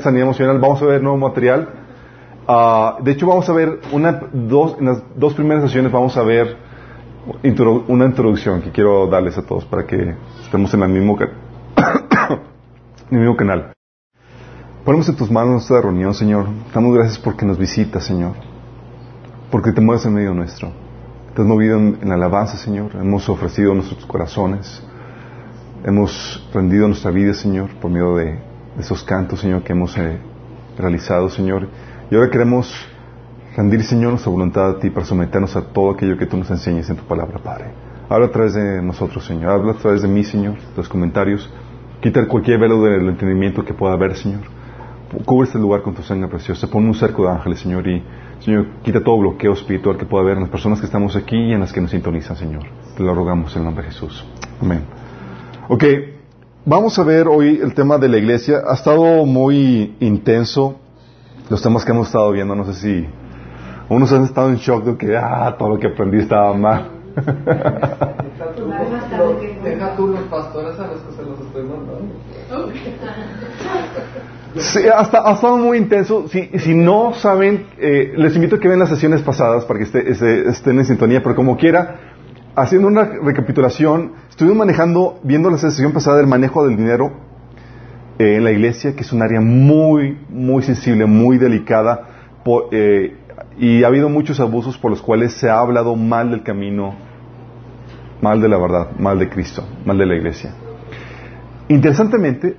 sanidad emocional, vamos a ver nuevo material. Ah, de hecho, vamos a ver una, dos, en las dos primeras sesiones vamos a ver una introducción que quiero darles a todos para que estemos en el mismo, el mismo canal. Ponemos en tus manos esta reunión, Señor. Damos gracias porque nos visitas, Señor. Porque te mueves en medio nuestro. Te has movido en, en alabanza, Señor. Hemos ofrecido nuestros corazones. Hemos rendido nuestra vida, Señor, por medio de, de esos cantos, Señor, que hemos eh, realizado, Señor. Y ahora queremos rendir, Señor, nuestra voluntad a ti para someternos a todo aquello que tú nos enseñes en tu palabra, Padre. Habla a través de nosotros, Señor. Habla a través de mí, Señor, los comentarios. Quita cualquier velo del entendimiento que pueda haber, Señor. Cubre este lugar con tu sangre preciosa. Pon un cerco de ángeles, Señor, y, Señor, quita todo bloqueo espiritual que pueda haber en las personas que estamos aquí y en las que nos sintonizan, Señor. Te lo rogamos en el nombre de Jesús. Amén. Ok, vamos a ver hoy el tema de la iglesia. Ha estado muy intenso los temas que hemos estado viendo. No sé si unos han estado en shock de que ah, todo lo que aprendí estaba mal. Deja tú los pastores a los que se los estoy mandando. Sí, hasta, ha estado muy intenso. Si, si no saben, eh, les invito a que vean las sesiones pasadas para que esté- esté- estén en sintonía, pero como quiera, haciendo una recapitulación, estuvimos manejando, viendo la sesión pasada del manejo del dinero eh, en la iglesia, que es un área muy, muy sensible, muy delicada, eh, y ha habido muchos abusos por los cuales se ha hablado mal del camino, mal de la verdad, mal de Cristo, mal de la iglesia. Interesantemente,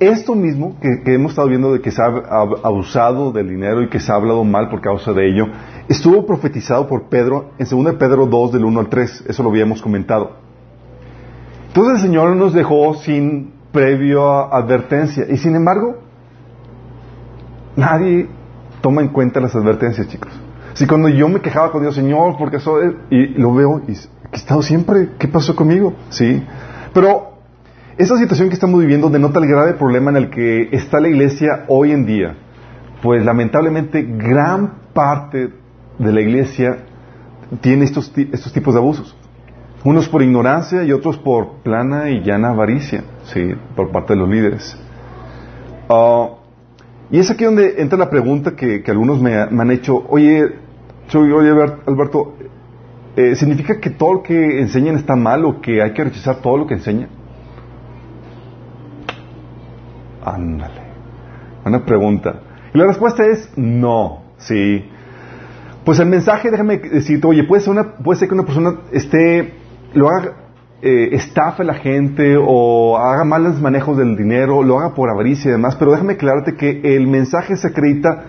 esto mismo que, que hemos estado viendo de que se ha ab- abusado del dinero y que se ha hablado mal por causa de ello, estuvo profetizado por Pedro en 2 de Pedro 2 del 1 al 3, eso lo habíamos comentado. Entonces el Señor nos dejó sin previa advertencia y sin embargo nadie toma en cuenta las advertencias, chicos. Si cuando yo me quejaba con Dios, Señor, porque es, y lo veo y he estado siempre, ¿qué pasó conmigo? Sí. Pero esta situación que estamos viviendo denota el grave problema en el que está la iglesia hoy en día. Pues lamentablemente gran parte de la iglesia tiene estos, estos tipos de abusos. Unos por ignorancia y otros por plana y llana avaricia, sí, por parte de los líderes. Ah, y es aquí donde entra la pregunta que, que algunos me, han hecho, oye, soy, oye Albert- Alberto, eh, ¿significa que todo lo que enseñan está mal o que hay que rechazar todo lo que enseñan? Ándale. Buena pregunta. Y la respuesta es no, sí. Pues el mensaje, déjame decirte, oye, puede ser, una, puede ser que una persona esté, lo haga, eh, estafe a la gente o haga malos manejos del dinero, lo haga por avaricia y demás, pero déjame aclararte que el mensaje se acredita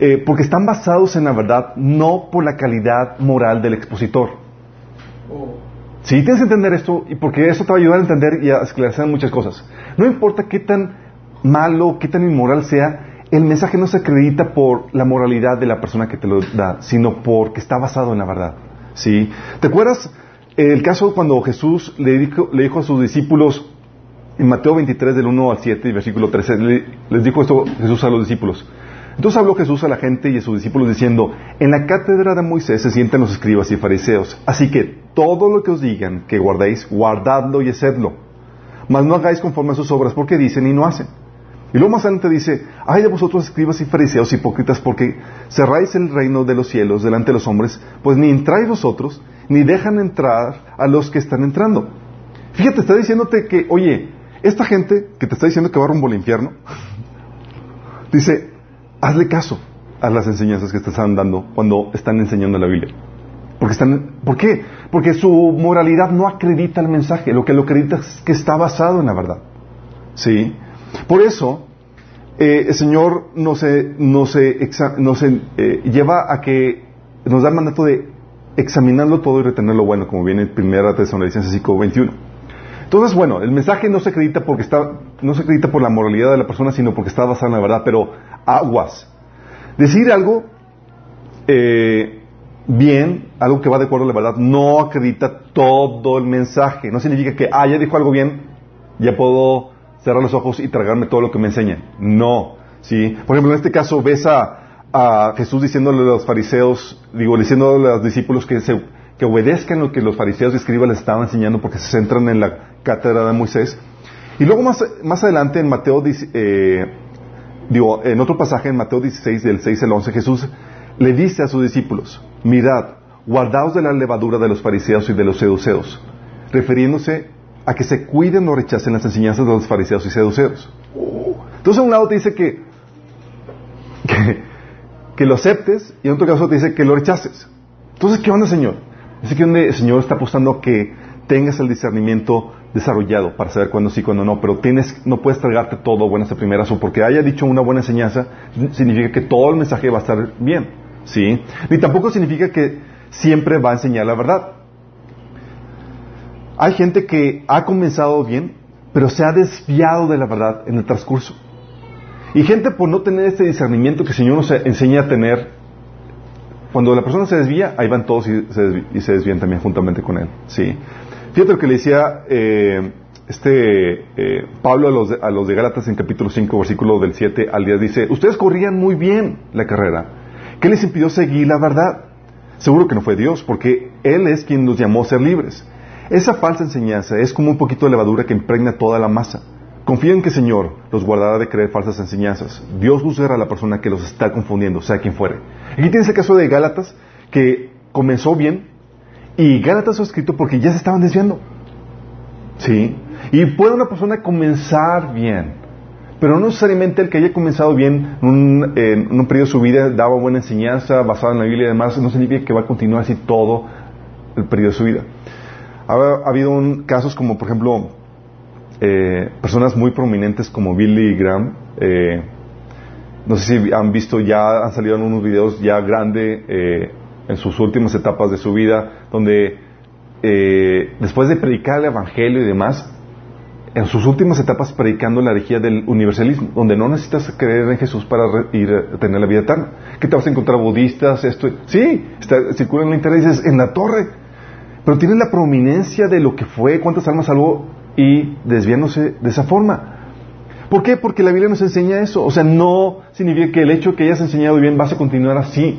eh, porque están basados en la verdad, no por la calidad moral del expositor. Sí, tienes que entender esto y porque eso te va a ayudar a entender y a esclarecer muchas cosas. No importa qué tan malo, qué tan inmoral sea, el mensaje no se acredita por la moralidad de la persona que te lo da, sino porque está basado en la verdad. ¿Sí? ¿Te acuerdas el caso cuando Jesús le dijo, a sus discípulos en Mateo 23 del 1 al 7 y versículo 13, le- les dijo esto Jesús a los discípulos. Entonces habló Jesús a la gente y a sus discípulos diciendo, en la cátedra de Moisés se sientan los escribas y fariseos, así que todo lo que os digan que guardéis, guardadlo y hacedlo. Mas no hagáis conforme a sus obras porque dicen y no hacen. Y luego más adelante dice, ay de vosotros escribas y fariseos hipócritas porque cerráis el reino de los cielos delante de los hombres, pues ni entráis vosotros, ni dejan entrar a los que están entrando. Fíjate, está diciéndote que, oye, esta gente que te está diciendo que va rumbo al infierno, dice, hazle caso a las enseñanzas que te están dando cuando están enseñando la Biblia. Porque están, ¿Por qué? Porque su moralidad no acredita el mensaje, lo que lo acredita es que está basado en la verdad. ¿Sí? Por eso, eh, el Señor nos, eh, eh, lleva a que nos da el mandato de examinarlo todo y retener lo bueno, como viene en primera Tesalonicenses 5, 21. Entonces, bueno, el mensaje no se acredita porque no se acredita por la moralidad de la persona, sino porque está basado en la verdad, pero aguas. Decir algo bien, algo que va de acuerdo a la verdad, no acredita todo el mensaje. No significa que, ah, ya dijo algo bien, ya puedo cerrar los ojos y tragarme todo lo que me enseñan. No. ¿sí? Por ejemplo, en este caso ves a, Jesús diciéndole a los fariseos, digo, diciéndole a los discípulos que, se, que obedezcan lo que los fariseos y escribas les estaban enseñando porque se centran en la cátedra de Moisés. Y luego más, más adelante en Mateo eh, digo, en otro pasaje en Mateo 16, del 6 al 11, Jesús le dice a sus discípulos, mirad, guardaos de la levadura de los fariseos y de los seduceos, refiriéndose a que se cuiden o rechacen las enseñanzas de los fariseos y seduceos. Entonces, a un lado te dice que, que, lo aceptes y en otro caso te dice que lo rechaces. Entonces, ¿qué onda, Señor? Dice que el Señor está apostando que tengas el discernimiento desarrollado para saber cuándo sí, cuándo no, pero tienes, no puedes tragarte todo buenas de primeras o porque haya dicho una buena enseñanza, significa que todo el mensaje va a estar bien, ¿sí? Ni tampoco significa que siempre va a enseñar la verdad. Hay gente que ha comenzado bien, pero se ha desviado de la verdad en el transcurso. Y gente por no tener este discernimiento que el Señor nos enseña a tener, cuando la persona se desvía, ahí van todos y se, desvían, también juntamente con él. ¿sí? Fíjate lo que le decía eh, este eh, Pablo a los, de, a los de Gálatas en capítulo 5, versículo del 7 al 10. Dice, ustedes corrían muy bien la carrera. ¿Qué les impidió seguir la verdad? Seguro que no fue Dios, porque Él es quien nos llamó a ser libres. Esa falsa enseñanza es como un poquito de levadura que impregna toda la masa. Confíen que el Señor los guardará de creer falsas enseñanzas. Dios juzgará a la persona que los está confundiendo, sea quien fuere. Aquí tienes el caso de Gálatas, que comenzó bien, y Gálatas fue escrito porque ya se estaban desviando. ¿Sí? Y puede una persona comenzar bien, pero no necesariamente el que haya comenzado bien en un, en un periodo de su vida, daba buena enseñanza basada en la Biblia y demás, no significa que va a continuar así todo el periodo de su vida. Ha, ha habido un, casos como, por ejemplo, eh, personas muy prominentes como Billy Graham. Eh, no sé si han visto, ya han salido en unos videos ya grande eh, en sus últimas etapas de su vida, donde eh, después de predicar el Evangelio y demás, en sus últimas etapas predicando la herejía del universalismo, donde no necesitas creer en Jesús para ir a tener la vida eterna. ¿Qué te vas a encontrar budistas? Esto, sí, está, circula en la internet dices, en la torre. Pero tienen la prominencia de lo que fue, cuántas almas salvó y desviándose de esa forma. ¿Por qué? Porque la Biblia nos enseña eso. O sea, no significa que el hecho de que hayas enseñado bien vas a continuar así.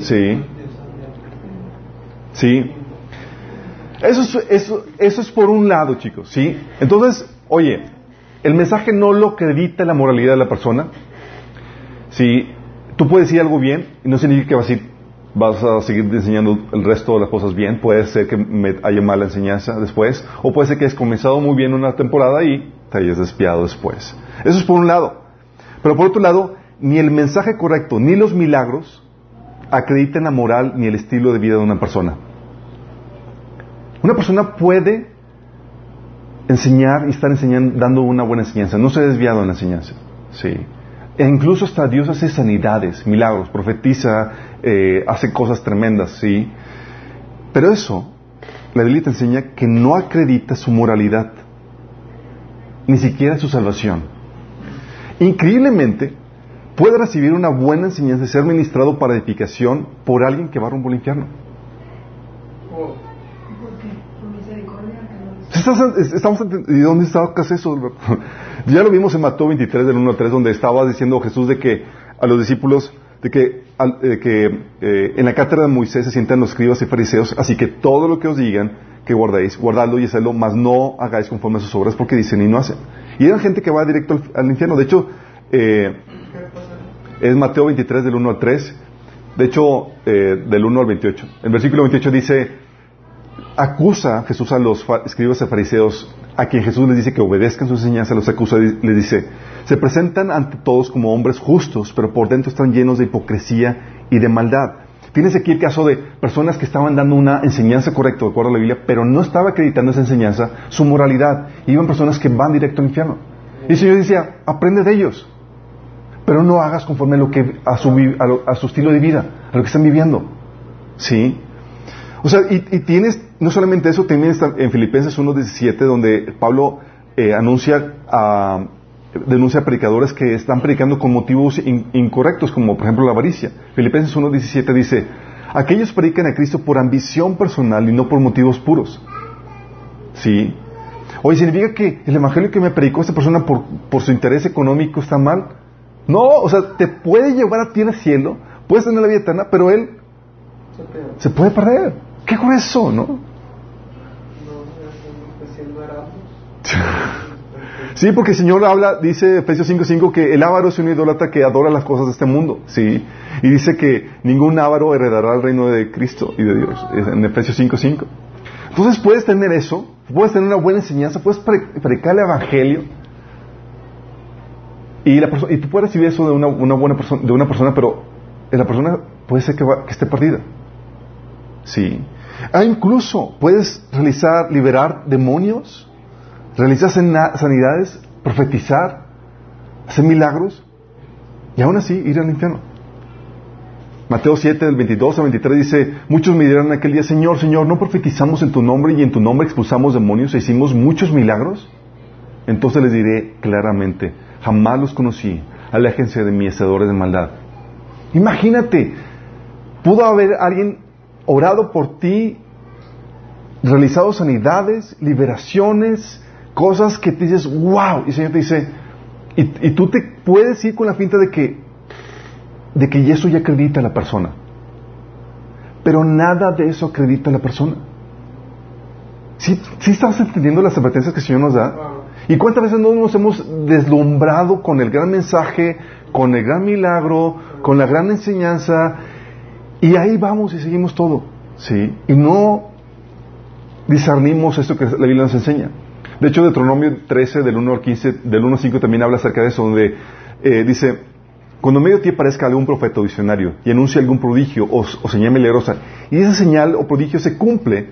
Sí. Sí. Eso es, eso, eso es por un lado, chicos, ¿sí? Entonces, oye, el mensaje no lo acredita la moralidad de la persona. Si tú puedes decir algo bien, y no significa que vas a, ir, vas a seguir enseñando el resto de las cosas bien. Puede ser que me haya mala enseñanza después, o puede ser que hayas comenzado muy bien una temporada y te hayas despiado después. Eso es por un lado. Pero por otro lado, ni el mensaje correcto, ni los milagros acreditan la moral ni el estilo de vida de una persona. Una persona puede enseñar y estar enseñando, dando una buena enseñanza, no se ha desviado en la enseñanza. Sí. E incluso hasta Dios hace sanidades, milagros, profetiza, eh, hace cosas tremendas, sí. Pero eso, la Biblia te enseña que no acredita su moralidad, ni siquiera su salvación. Increíblemente, puede recibir una buena enseñanza y ser ministrado para edificación por alguien que va rumbo al infierno. Estamos ¿Y dónde está eso? ya lo vimos en Mateo 23 del 1 al 3 donde estaba diciendo Jesús de que a los discípulos de que, que eh, en la cátedra de Moisés se sientan los escribas y fariseos, así que todo lo que os digan que guardéis, guardadlo y hacedlo, mas no hagáis conforme a sus obras porque dicen y no hacen. Y eran gente que va directo al, infierno. De hecho, eh, es Mateo 23 del 1 al 3. De hecho, eh, del 1 al 28. El versículo 28 dice, acusa Jesús a los escribas y fariseos, a quien Jesús les dice que obedezcan su enseñanza, los acusa y les dice, se presentan ante todos como hombres justos, pero por dentro están llenos de hipocresía y de maldad. Tienes aquí el caso de personas que estaban dando una enseñanza correcta, de acuerdo a la Biblia, pero no estaba acreditando esa enseñanza, su moralidad. Iban personas que van directo al infierno. Y el Señor decía, aprende de ellos, pero no hagas conforme a, lo que, a, su, a, su estilo de vida, a lo que están viviendo. ¿Sí? O sea, y, tienes, no solamente eso, también está en Filipenses 1.17, donde Pablo eh, anuncia a, denuncia a predicadores que están predicando con motivos incorrectos, como por ejemplo la avaricia. Filipenses 1.17 dice, aquellos predican a Cristo por ambición personal y no por motivos puros. ¿Sí? Oye, ¿significa que el evangelio que me predicó esta persona por, por su interés económico está mal? No, o sea, te puede llevar a ti al cielo, puedes tener la vida eterna, pero él se puede perder. ¿Qué grueso, no? Sí, porque el Señor habla, dice Efesios 5.5 que el avaro es un idólatra que adora las cosas de este mundo, ¿sí? Y dice que ningún avaro heredará el reino de Cristo y de Dios, en Efesios 5.5. Entonces puedes tener eso, puedes tener una buena enseñanza, puedes predicar el evangelio y, la y tú puedes recibir eso de una, buena persona, de una persona, pero la persona puede ser que, que esté perdida. Sí. Ah, incluso puedes realizar, liberar demonios, realizar sanidades, profetizar, hacer milagros y aún así ir al infierno. Mateo 7, del 22 al 23 dice, muchos me dirán en aquel día, Señor, Señor, ¿no profetizamos en tu nombre y en tu nombre expulsamos demonios e hicimos muchos milagros? Entonces les diré claramente, jamás los conocí, aléjense de mí, hacedores de maldad. Imagínate, pudo haber alguien orado por ti, realizado sanidades, liberaciones, cosas que te dices, wow, y el Señor te dice, y, tú te puedes ir con la finta de que, de que eso ya acredita a la persona. Pero nada de eso acredita a la persona. ¿Sí, sí estás entendiendo las advertencias que el Señor nos da? ¿Y cuántas veces no nos hemos deslumbrado con el gran mensaje, con el gran milagro, con la gran enseñanza, y ahí vamos y seguimos todo, ¿sí? Y no discernimos esto que la Biblia nos enseña. De hecho, Deuteronomio 13, del 1 al 15, del 1 al 5 también habla acerca de eso, donde eh, dice, cuando medio ti aparezca algún profeta o visionario y anuncie algún prodigio o, señal milagrosa, y esa señal o prodigio se cumple,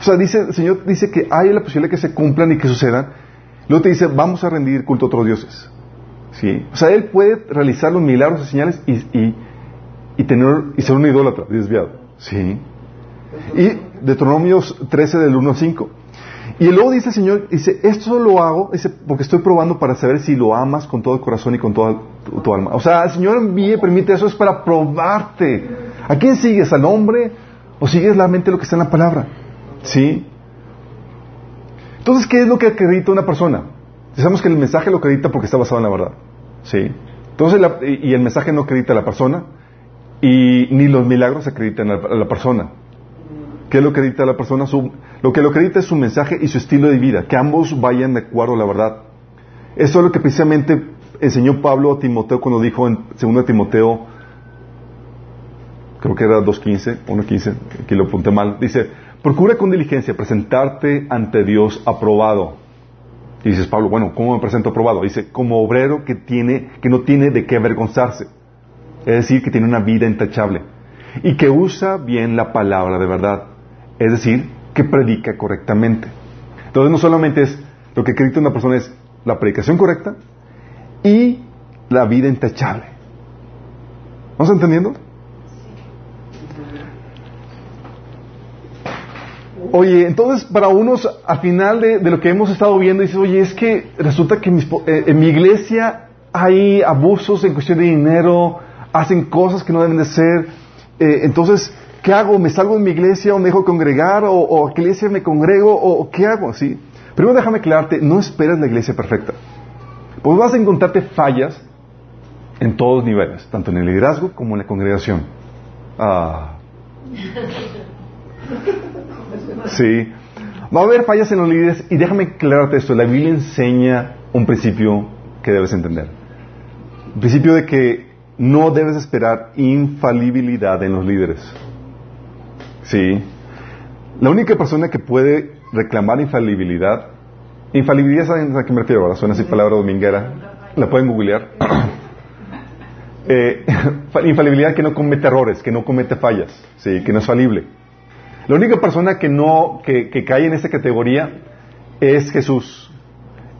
o sea, dice, el Señor dice que hay la posibilidad de que se cumplan y que sucedan, luego te dice, vamos a rendir culto a otros dioses. ¿Sí? O sea, Él puede realizar los milagros y señales y y, tener, y ser un idólatra desviado. ¿Sí? Y Deuteronomios 13 del 1 al 5. Y luego dice el Señor, dice, esto lo hago dice, porque estoy probando para saber si lo amas con todo el corazón y con toda tu, alma. O sea, el Señor envíe, permite eso, es para probarte. ¿A quién sigues? ¿Al hombre? ¿O sigues la mente lo que está en la palabra? ¿Sí? Entonces, ¿qué es lo que acredita una persona? Sabemos que el mensaje lo acredita porque está basado en la verdad. ¿Sí? Entonces, y el mensaje no acredita a la persona, y ni los milagros acreditan a la persona. ¿Qué lo acredita a la persona? lo que lo acredita es su mensaje y su estilo de vida, que ambos vayan de acuerdo a la verdad. Eso es lo que precisamente enseñó Pablo a Timoteo cuando dijo en 2 Timoteo, creo que era 2.15, 1.15, aquí lo apunté mal, dice, procura con diligencia presentarte ante Dios aprobado. Y dices, Pablo, bueno, ¿cómo me presento aprobado? Dice, como obrero que, tiene, que no tiene de qué avergonzarse es decir, que tiene una vida intachable y que usa bien la palabra de verdad, es decir, que predica correctamente. Entonces no solamente es lo que acredita una persona es la predicación correcta y la vida intachable. ¿Vamos entendiendo? Oye, entonces para unos, al final de, lo que hemos estado viendo, dices, oye, es que resulta que eh, en mi iglesia hay abusos en cuestión de dinero, hacen cosas que no deben de ser. Eh, entonces, ¿qué hago? ¿Me salgo de mi iglesia o me dejo congregar? ¿O, a qué iglesia me congrego? ¿O qué hago? ¿Sí? Primero déjame aclararte, no esperas la iglesia perfecta. Pues vas a encontrarte fallas en todos los niveles, tanto en el liderazgo como en la congregación. Ah. Sí. Va a haber fallas en los líderes y déjame aclararte esto. La Biblia enseña un principio que debes entender. El principio de que no debes esperar infalibilidad en los líderes. Sí. La única persona que puede reclamar infalibilidad, infalibilidad, ¿saben a qué me refiero? Ahora suena así palabra dominguera. La pueden googlear. eh, infalibilidad que no comete errores, que no comete fallas, sí, que no es falible. La única persona que no, que, cae en esa categoría es Jesús.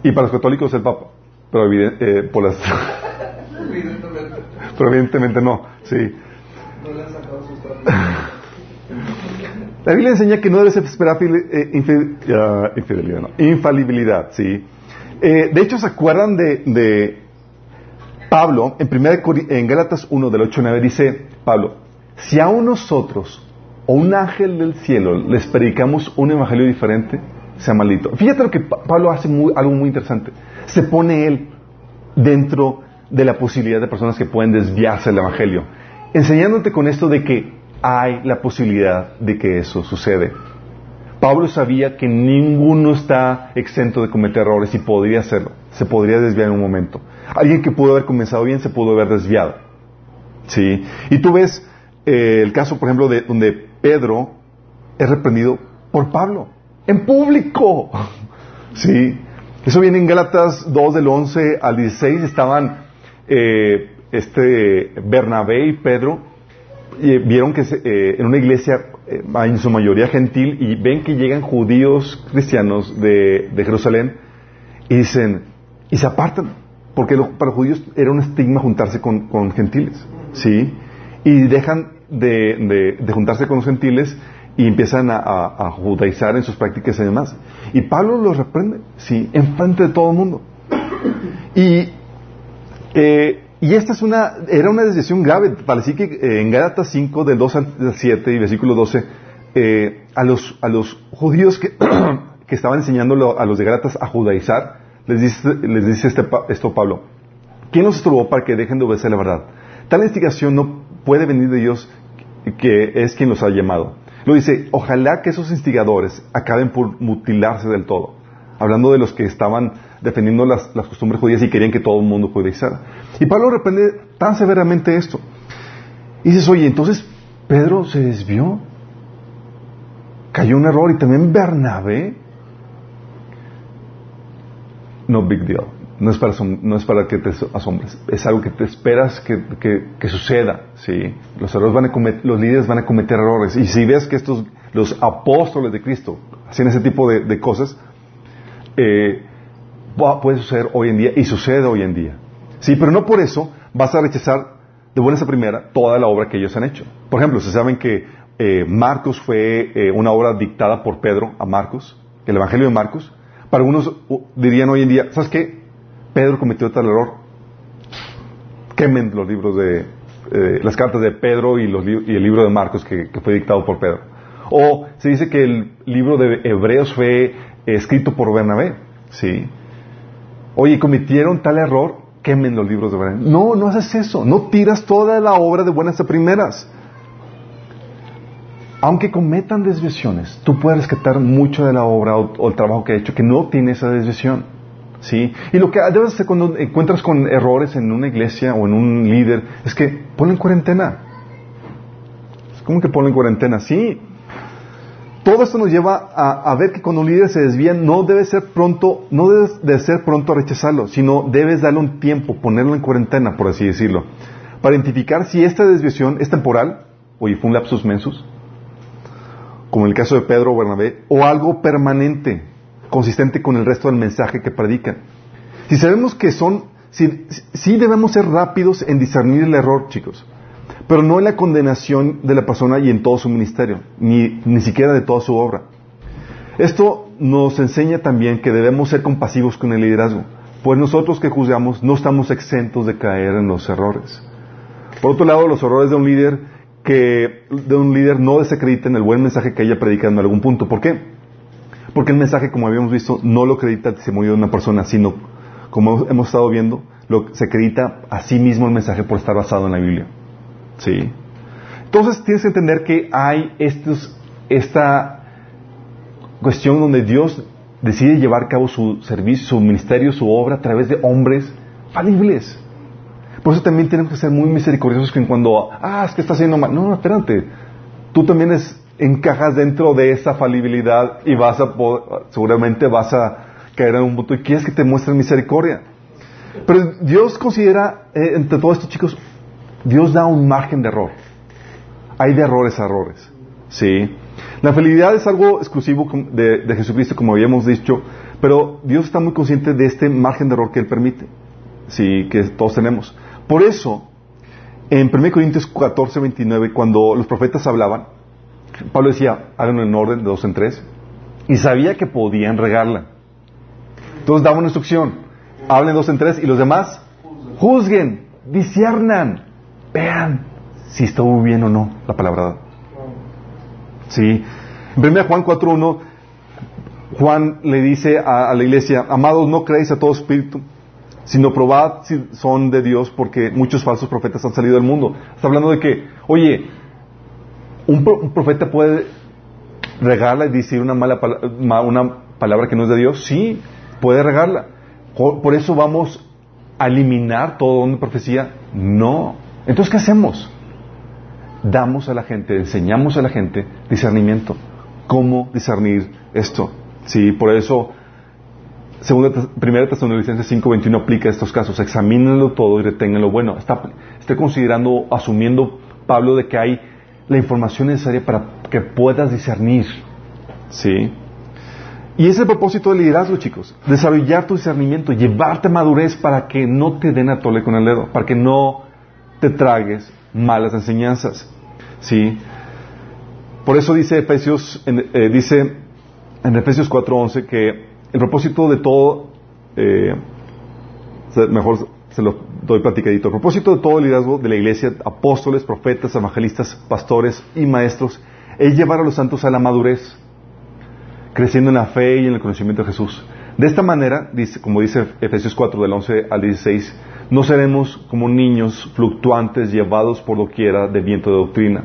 Y para los católicos el Papa. Pero eh, por las pero evidentemente no, sí. La Biblia enseña que no debes esperar eh, infidelidad, no, infalibilidad, sí. Eh, de hecho, ¿se acuerdan de, Pablo? En, primera, en Gálatas 1, del 8 9, dice Pablo, si a nosotros o un ángel del cielo les predicamos un evangelio diferente, sea maldito. Fíjate lo que Pablo hace algo muy interesante. Se pone él dentro de la posibilidad de personas que pueden desviarse del Evangelio, enseñándote con esto de que hay la posibilidad de que eso sucede. Pablo sabía que ninguno está exento de cometer errores y podría hacerlo. Se podría desviar en un momento. Alguien que pudo haber comenzado bien se pudo haber desviado. ¿Sí? Y tú ves eh, el caso, por ejemplo, de donde Pedro es reprendido por Pablo. En público. ¿Sí? Eso viene en Gálatas 2 del 11 al 16. Estaban eh, este Bernabé y Pedro. Vieron que eh, en una iglesia en su mayoría gentil y ven que llegan judíos cristianos de, Jerusalén y dicen, y se apartan, porque para los judíos era un estigma juntarse con, gentiles, ¿sí? Y dejan de, juntarse con los gentiles y empiezan a, judaizar en sus prácticas y demás. Y Pablo los reprende, sí, en frente de todo el mundo. Y, eh, y esta es una, era una decisión grave. Parecía que eh, en Gálatas 5, del 2 al 7 y versículo 12, eh, a, los, a los judíos que, que estaban enseñando a los de Gálatas a judaizar, les dice, les dice este, esto Pablo. ¿Quién los estuvo para que dejen de obedecer la verdad? Tal instigación no puede venir de Dios que es quien los ha llamado. Lo dice, ojalá que esos instigadores acaben por mutilarse del todo. Hablando de los que estaban defendiendo las, costumbres judías y querían que todo el mundo judaizara. Y Pablo reprende tan severamente esto. Y dices, oye, entonces Pedro se desvió. Cayó un error y también Bernabé. No big deal. No es para, no es para que te asombres. Es algo que te esperas que, suceda. ¿sí? Los, errores van a los líderes van a cometer errores. Y si ves que estos, los apóstoles de Cristo, hacen ese tipo de, cosas, eh, puede suceder hoy en día y sucede hoy en día. Sí, pero no por eso vas a rechazar de buenas a primera toda la obra que ellos han hecho. Por ejemplo, se saben que eh, Marcos fue eh, una obra dictada por Pedro a Marcos, el Evangelio de Marcos. Para algunos dirían hoy en día, ¿sabes qué? Pedro cometió tal error. Quemen los libros de, eh, las cartas de Pedro y, el libro de Marcos que, fue dictado por Pedro. O se dice que el libro de Hebreos fue escrito por Bernabé. Sí. Oye, cometieron tal error, quemen los libros de verdad. No, no haces eso. No tiras toda la obra de buenas a primeras. Aunque cometan desviaciones, tú puedes rescatar mucho de la obra o, el trabajo que ha hecho que no tiene esa desviación. ¿Sí? Y lo que debes hacer cuando encuentras con errores en una iglesia o en un líder es que ponlo en cuarentena. ¿Cómo que ponlo en cuarentena? Sí, todo esto nos lleva a, ver que cuando un líder se desvía no debe ser pronto, no debes de ser pronto a rechazarlo, sino debes darle un tiempo, ponerlo en cuarentena, por así decirlo, para identificar si esta desviación es temporal, oye, fue un lapsus mensus, como en el caso de Pedro o Bernabé, o algo permanente, consistente con el resto del mensaje que predican. Si sabemos que son, si debemos ser rápidos en discernir el error, chicos pero no en la condenación de la persona y en todo su ministerio, ni, ni siquiera de toda su obra. Esto nos enseña también que debemos ser compasivos con el liderazgo, pues nosotros que juzgamos no estamos exentos de caer en los errores. Por otro lado, los errores de un líder que de un líder no desacrediten el buen mensaje que haya predicado en algún punto. ¿Por qué? Porque el mensaje, como habíamos visto, no lo acredita el testimonio de una persona, sino, como hemos estado viendo, lo, se acredita a sí mismo el mensaje por estar basado en la Biblia. ¿Sí? Entonces tienes que entender que hay estos, esta cuestión donde Dios decide llevar a cabo su servicio, su ministerio, su obra a través de hombres falibles. Por eso también tenemos que ser muy misericordiosos que cuando, ah, es que está haciendo mal. No, no, espérate. Tú también es, encajas dentro de esa falibilidad y vas a, seguramente vas a caer en un punto y quieres que te muestren misericordia. Pero Dios considera, eh, entre todos estos chicos, Dios da un margen de error. Hay de errores a errores. ¿Sí? La felicidad es algo exclusivo de, Jesucristo, como habíamos dicho, pero Dios está muy consciente de este margen de error que Él permite. Sí, que todos tenemos. Por eso, en 1 Corintios 14, 29, cuando los profetas hablaban, Pablo decía, háganlo en orden, de dos en tres, y sabía que podían regarla. Entonces daba una instrucción, hablen dos en tres, y los demás juzguen, disiernan vean si estuvo bien o no la palabra. Sí. En 1 Juan 4.1, Juan le dice a, la iglesia, amados, no creéis a todo espíritu, sino probad si son de Dios, porque muchos falsos profetas han salido del mundo. Está hablando de que, oye, un, profeta puede regarla y decir una mala una palabra que no es de Dios? Sí, puede regarla. Por, eso vamos a eliminar todo don de profecía. No. Entonces, ¿qué hacemos? Damos a la gente, enseñamos a la gente discernimiento. ¿Cómo discernir esto? Sí, por eso, segunda, primera Tesalonicenses 5.21 aplica estos casos. Examínenlo todo y retengan bueno. Está, está considerando, asumiendo Pablo de que hay la información necesaria para que puedas discernir. ¿Sí? Y es el propósito del liderazgo, chicos. Desarrollar tu discernimiento, llevarte madurez para que no te den a tole con el dedo, para que no te tragues malas enseñanzas. ¿Sí? Por eso dice Efesios, eh, dice en Efesios 4.11 que el propósito de todo, eh, mejor se lo doy platicadito, el propósito de todo el liderazgo de la iglesia, apóstoles, profetas, evangelistas, pastores y maestros, es llevar a los santos a la madurez, creciendo en la fe y en el conocimiento de Jesús. De esta manera, dice, como dice Efesios 4 del 11 al 16, no seremos como niños fluctuantes llevados por doquiera de viento de doctrina.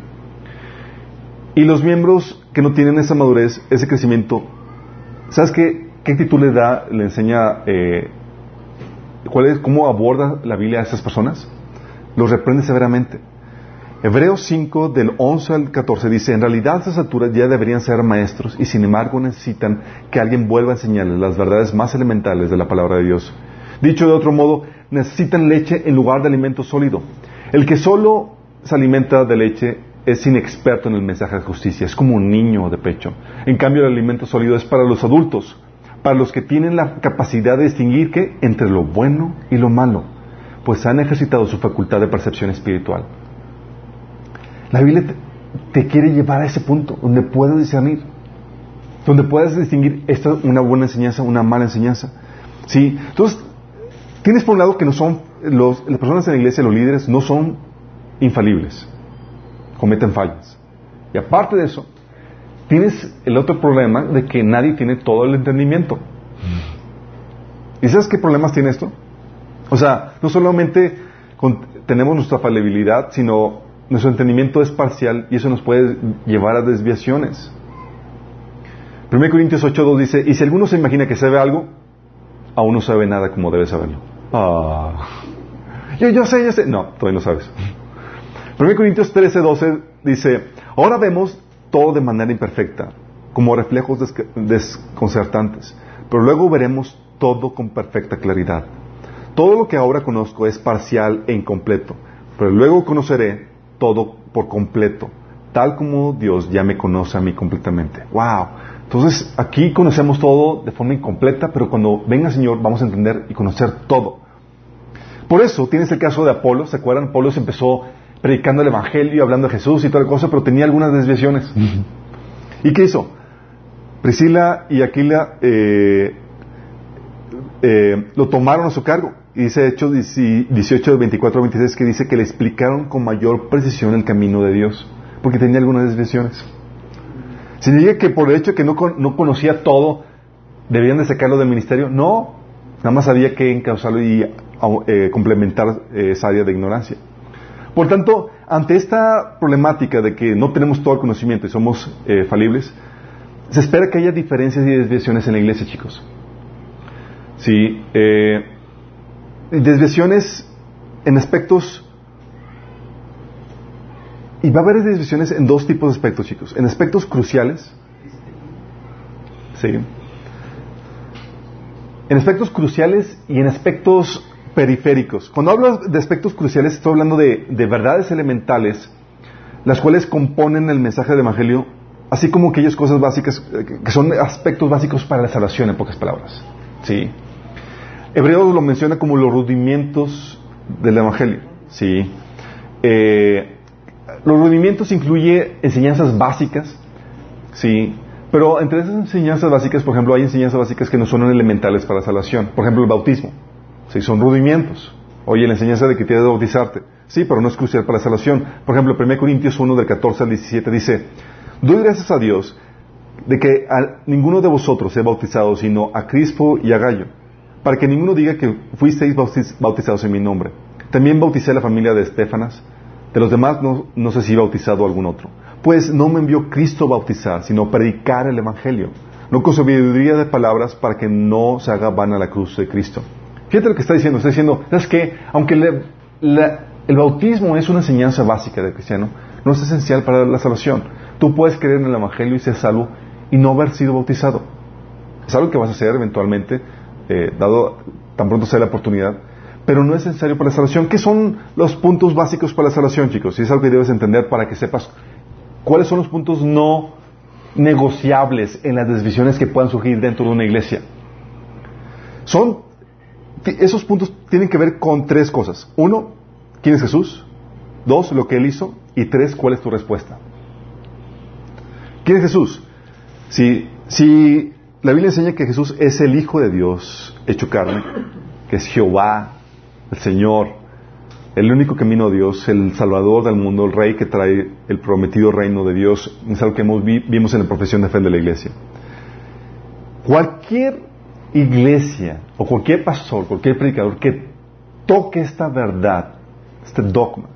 Y los miembros que no tienen esa madurez, ese crecimiento, ¿sabes qué, qué actitud le da, le enseña, eh, cuál es, cómo aborda la Biblia a esas personas? Los reprende severamente. Hebreos 5 del 11 al 14 dice, en realidad a estas alturas ya deberían ser maestros y sin embargo necesitan que alguien vuelva a enseñarles las verdades más elementales de la palabra de Dios. Dicho de otro modo, necesitan leche en lugar de alimento sólido. El que solo se alimenta de leche es inexperto en el mensaje de justicia, es como un niño de pecho. En cambio, el alimento sólido es para los adultos, para los que tienen la capacidad de distinguir que entre lo bueno y lo malo, pues han ejercitado su facultad de percepción espiritual. La Biblia te, quiere llevar a ese punto, donde puedes discernir, donde puedes distinguir esta una buena enseñanza, una mala enseñanza. ¿Sí? Entonces, tienes por un lado que no son, los, las personas en la iglesia, los líderes, no son infalibles, cometen fallas. Y aparte de eso, tienes el otro problema de que nadie tiene todo el entendimiento. ¿Y sabes qué problemas tiene esto? O sea, no solamente tenemos nuestra falibilidad, sino nuestro entendimiento es parcial y eso nos puede llevar a desviaciones. 1 Corintios 8.2 dice, y si alguno se imagina que sabe algo, aún no sabe nada como debe saberlo. Ah. Yo, yo sé, yo sé. No, todavía no sabes. 1 Corintios 13.12 dice, ahora vemos todo de manera imperfecta, como reflejos desconcertantes, pero luego veremos todo con perfecta claridad. Todo lo que ahora conozco es parcial e incompleto, pero luego conoceré todo por completo, tal como Dios ya me conoce a mí completamente. ¡Wow! Entonces aquí conocemos todo de forma incompleta, pero cuando venga el Señor vamos a entender y conocer todo. Por eso tienes el caso de Apolo, ¿se acuerdan? Apolo se empezó predicando el Evangelio, hablando de Jesús y toda la cosa, pero tenía algunas desviaciones. ¿Y qué hizo? Priscila y Aquila eh, eh, lo tomaron a su cargo y dice Hechos 18, 24, 26 que dice que le explicaron con mayor precisión el camino de Dios, porque tenía algunas desviaciones. ¿Significa que por el hecho de que no, no conocía todo, debían de sacarlo del ministerio? No, nada más había que encauzarlo y eh, complementar eh, esa área de ignorancia. Por tanto, ante esta problemática de que no tenemos todo el conocimiento y somos eh, falibles, se espera que haya diferencias y desviaciones en la iglesia, chicos. Sí, desviaciones en aspectos y va a haber desviaciones en dos tipos de aspectos, chicos. En aspectos cruciales. Sí. En aspectos cruciales y en aspectos periféricos. Cuando hablo de aspectos cruciales, estoy hablando de, de verdades elementales, las cuales componen el mensaje del Evangelio, así como aquellas cosas básicas, eh, que son aspectos básicos para la salvación, en pocas palabras. ¿Sí? Hebreos lo menciona como los rudimentos del Evangelio. ¿sí? Eh, los rudimentos incluye enseñanzas básicas, ¿sí? pero entre esas enseñanzas básicas, por ejemplo, hay enseñanzas básicas que no son elementales para la salvación. Por ejemplo, el bautismo. ¿sí? Son rudimentos. Oye, la enseñanza de que tienes que bautizarte. Sí, pero no es crucial para la salvación. Por ejemplo, 1 Corintios 1 del 14 al 17 dice, doy gracias a Dios de que a ninguno de vosotros he bautizado, sino a Crispo y a Gallo para que ninguno diga que fuisteis bautizados en mi nombre. También bauticé a la familia de Estefanas, de los demás no, sé si bautizado algún otro. Pues no me envió Cristo a bautizar, sino predicar el Evangelio. No con sabiduría de palabras para que no se haga vana la cruz de Cristo. Fíjate lo que está diciendo. Está diciendo, ¿sabes qué? Aunque el bautismo es una enseñanza básica del cristiano, no es esencial para la salvación. Tú puedes creer en el Evangelio y ser salvo y no haber sido bautizado. Es algo que vas a hacer eventualmente, eh, dado tan pronto sea la oportunidad, pero no es necesario para la salvación. ¿Qué son los puntos básicos para la salvación, chicos? Y es algo que debes entender para que sepas cuáles son los puntos no negociables en las decisiones que puedan surgir dentro de una iglesia. Son, esos puntos tienen que ver con tres cosas. Uno, ¿quién es Jesús? Dos, lo que Él hizo. Y tres, ¿cuál es tu respuesta? ¿Quién es Jesús? Si, si la Biblia enseña que Jesús es el Hijo de Dios hecho carne, que es Jehová, el Señor, el único camino de Dios, el Salvador del mundo, el Rey que trae el prometido reino de Dios, es algo que vimos en la profesión de fe de la iglesia. Cualquier iglesia o cualquier pastor, cualquier predicador que toque esta verdad, este dogma,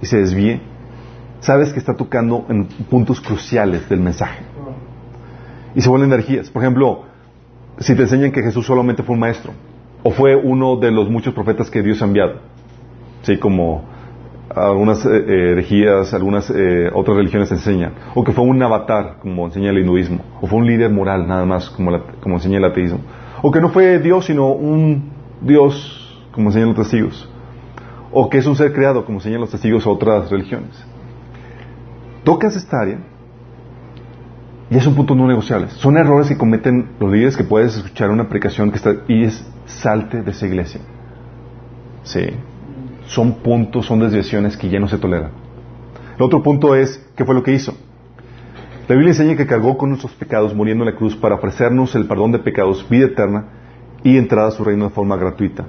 y se desvíe, sabes que está tocando en puntos cruciales del mensaje. Y se vuelven energías. Por ejemplo, si te enseñan que Jesús solamente fue un maestro, o fue uno de los muchos profetas que Dios ha enviado, ¿sí? como algunas eh, eh, herejías, algunas eh, otras religiones enseñan, o que fue un avatar, como enseña el hinduismo, o fue un líder moral, nada más, como, como enseña el ateísmo, o que no fue Dios, sino un Dios, como enseñan los testigos, o que es un ser creado, como enseñan los testigos a otras religiones. Tocas esta área y es un punto no negociable. Son errores que cometen los líderes que puedes escuchar una aplicación que está y es salte de esa iglesia. Sí. Son puntos, son desviaciones que ya no se toleran. El otro punto es, ¿qué fue lo que hizo? La Biblia enseña que cargó con nuestros pecados muriendo en la cruz para ofrecernos el perdón de pecados, vida eterna y entrada a su reino de forma gratuita.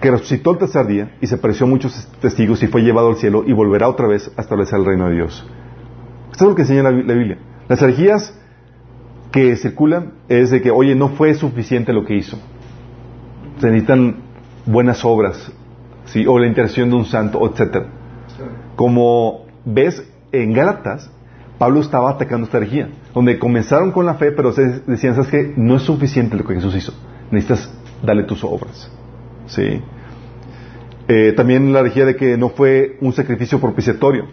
Que resucitó el tercer día y se apareció a muchos testigos y fue llevado al cielo y volverá otra vez a establecer el reino de Dios. Esto es lo que enseña la, Biblia. Las herejías que circulan es de que, oye, no fue suficiente lo que hizo. Se necesitan buenas obras, ¿sí? o la intercesión de un santo, etc. Como ves en Gálatas, Pablo estaba atacando esta herejía, donde comenzaron con la fe, pero decían, ¿sabes qué? No es suficiente lo que Jesús hizo. Necesitas darle tus obras. ¿sí? Eh, también la herejía de que no fue un sacrificio propiciatorio.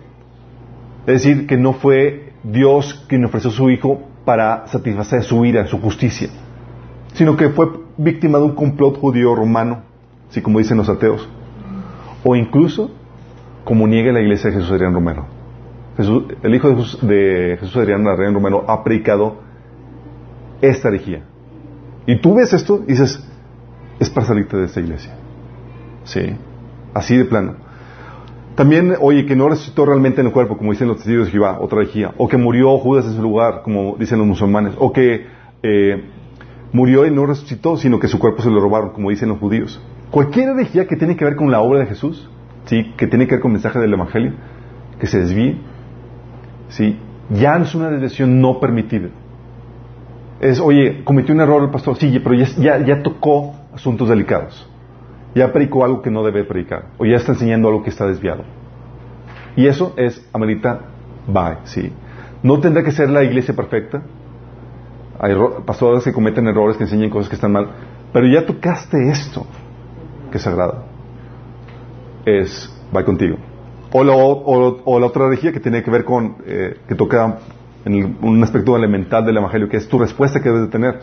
Es decir, que no fue Dios quien ofreció a su Hijo para satisfacer su ira, su justicia, sino que fue víctima de un complot judío romano, así como dicen los ateos, o incluso como niega la iglesia de Jesús Adrián Romero. el hijo de Jesús, de Jesús Adrián, Adrián Romero ha predicado esta herejía. Y tú ves esto y dices, es para salirte de esta iglesia. Sí, así de plano. También, oye, que no resucitó realmente en el cuerpo, como dicen los testigos de Jehová, otra herejía. O que murió Judas en su lugar, como dicen los musulmanes. O que eh, murió y no resucitó, sino que su cuerpo se lo robaron, como dicen los judíos. Cualquier herejía que tiene que ver con la obra de Jesús, ¿sí? que tiene que ver con el mensaje del Evangelio, que se desvíe, ¿sí? ya es una desviación no permitida. Es, oye, cometió un error el pastor, sí, pero ya, ya tocó asuntos delicados ya predicó algo que no debe predicar, o ya está enseñando algo que está desviado. Y eso es, amerita, bye, sí. No tendrá que ser la iglesia perfecta. Hay pastores que cometen errores, que enseñan cosas que están mal, pero ya tocaste esto, que es sagrado. Es, va contigo. O la, o, la otra herejía que tiene que ver con, eh, que toca en un aspecto elemental del Evangelio, que es tu respuesta que debes de tener.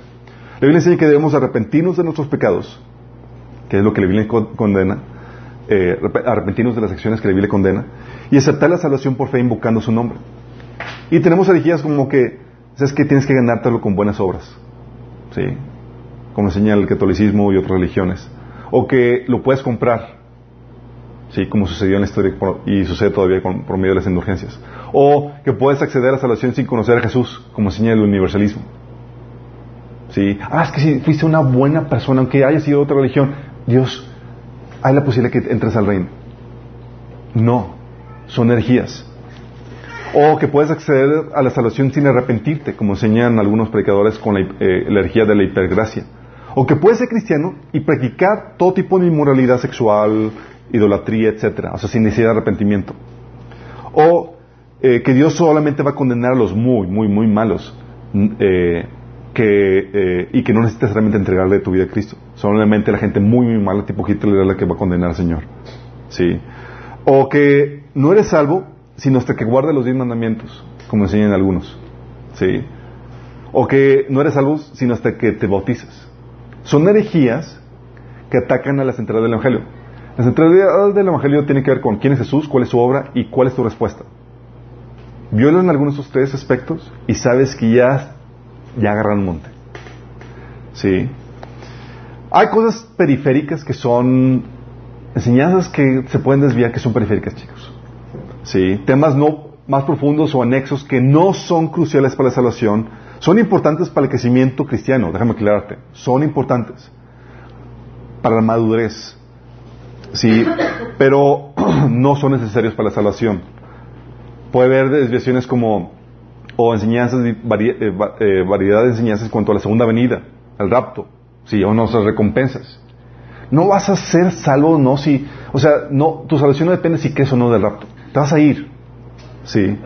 La Biblia enseña que debemos arrepentirnos de nuestros pecados que es lo que la Biblia condena, eh, arrepentirnos de las acciones que la Biblia condena, y aceptar la salvación por fe invocando su nombre. Y tenemos herejías como que, es que tienes que ganártelo con buenas obras, ¿sí? Como enseña el catolicismo y otras religiones. O que lo puedes comprar, ¿sí? Como sucedió en la historia y sucede todavía por medio de las indulgencias. O que puedes acceder a la salvación sin conocer a Jesús, como enseña el universalismo. ¿Sí? Ah, es que si fuiste una buena persona, aunque haya sido otra religión, Dios, hay la posibilidad que entres al reino. No, son energías. O que puedes acceder a la salvación sin arrepentirte, como enseñan algunos predicadores con la, eh, energía de la hipergracia. O que puedes ser cristiano y practicar todo tipo de inmoralidad sexual, idolatría, etcétera, o sea, sin necesidad de arrepentimiento. O eh, que Dios solamente va a condenar a los muy, muy, muy malos eh, que, eh, y que no necesitas realmente entregarle tu vida a Cristo. Solamente la gente muy, muy mala, tipo Hitler, es la que va a condenar al Señor. ¿Sí? O que no eres salvo sino hasta que guarde los diez mandamientos, como enseñan algunos. ¿Sí? O que no eres salvo sino hasta que te bautizas. Son herejías que atacan a la centralidad del Evangelio. La centralidad del Evangelio tiene que ver con quién es Jesús, cuál es su obra y cuál es tu respuesta. Violan algunos de tres aspectos y sabes que ya, ya agarran monte. ¿Sí? Hay cosas periféricas que son enseñanzas que se pueden desviar que son periféricas, chicos. ¿Sí? Temas no más profundos o anexos que no son cruciales para la salvación, son importantes para el crecimiento cristiano, déjame aclararte, son importantes para la madurez, sí, pero no son necesarios para la salvación. Puede haber desviaciones como, o enseñanzas, eh, eh, variedad de enseñanzas cuanto a la segunda venida, al rapto, sí, o nuestras recompensas. No vas a ser salvo, no, si, o sea, no, tu salvación no depende si crees o no del rapto. Te vas a ir, sí.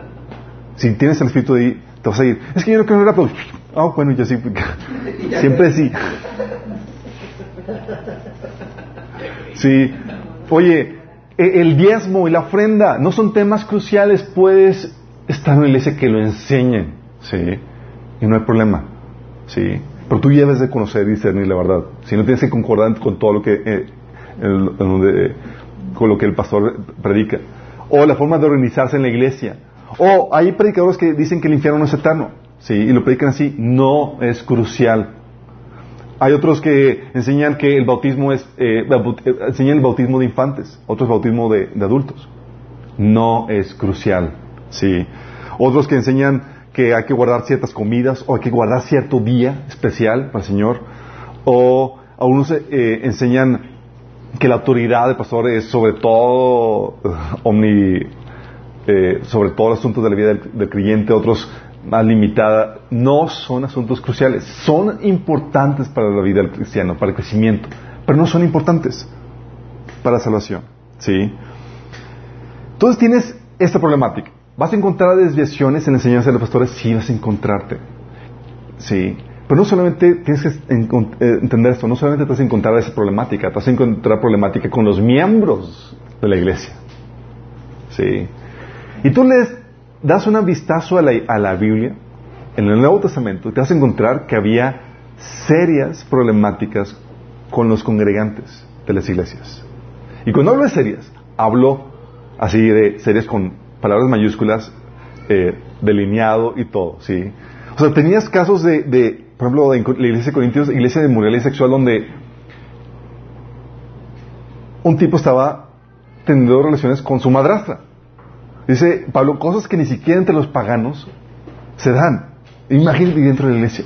Si tienes el espíritu de ir, te vas a ir. Es que yo no en el rapto. Ah, bueno, ya sí. Siempre sí. Sí. Oye, e, el diezmo y la ofrenda no son temas cruciales. Puedes estar en la iglesia que lo enseñen. Sí. Y no hay problema. Sí. Pero tú debes de conocer y discernir la verdad. Si no tienes que concordar con todo lo que, eh, con lo que el pastor predica. O la forma de organizarse en la iglesia. O hay predicadores que dicen que el infierno no es eterno. Sí. Y lo predican así. No es crucial. Hay otros que enseñan que el bautismo es, eh, eh, enseñan el bautismo de infantes, otros bautismo de, adultos. No es crucial, sí. Otros que enseñan que hay que guardar ciertas comidas o hay que guardar cierto día especial para el Señor. O algunos eh, enseñan que la autoridad del pastor es sobre todo omni, sobre todo los asuntos de la vida del, del creyente. Otros más limitada, no son asuntos cruciales. Son importantes para la vida del cristiano, para el crecimiento, pero no son importantes para la salvación. ¿Sí? Entonces tienes esta problemática. ¿Vas a encontrar desviaciones en la enseñanza de los pastores? Sí, vas a encontrarte. Sí. Pero no solamente tienes que eh, entender esto, no solamente te vas a encontrar esa problemática, te vas a encontrar problemática con los miembros de la iglesia. Sí. Y tú lees das un vistazo a la, Biblia, en el Nuevo Testamento, y te vas a encontrar que había serias problemáticas con los congregantes de las iglesias. Y cuando hablo de serias, hablo así de serias con palabras mayúsculas, eh, delineado y todo, ¿sí? O sea, tenías casos de por ejemplo, la iglesia de Corintios, iglesia de moralidad sexual, donde un tipo estaba teniendo relaciones con su madrastra. Dice Pablo, cosas que ni siquiera entre los paganos se dan. Imagínate dentro de la iglesia.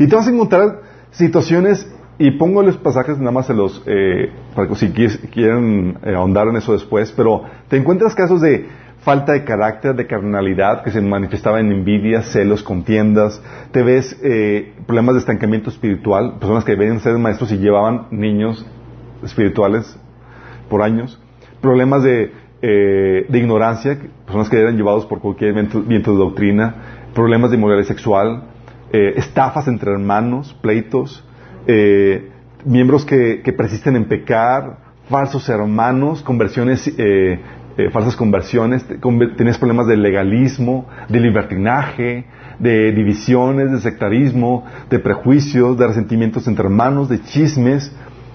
Y te vas a encontrar situaciones, y pongo los pasajes nada más en los, eh, para que si quieren eh, ahondar en eso después, pero te encuentras casos de falta de carácter, de carnalidad, que se manifestaba en envidia, celos, contiendas. Te ves eh, problemas de estancamiento espiritual, personas que a ser maestros y llevaban niños espirituales por años. Problemas de eh, de ignorancia, personas que eran llevados por cualquier viento, de doctrina, problemas de inmoralidad sexual, eh, estafas entre hermanos, pleitos, eh, miembros que, persisten en pecar, falsos hermanos, conversiones, falsas conversiones, tienes problemas de legalismo, de libertinaje, de divisiones, de sectarismo, de prejuicios, de resentimientos entre hermanos, de chismes,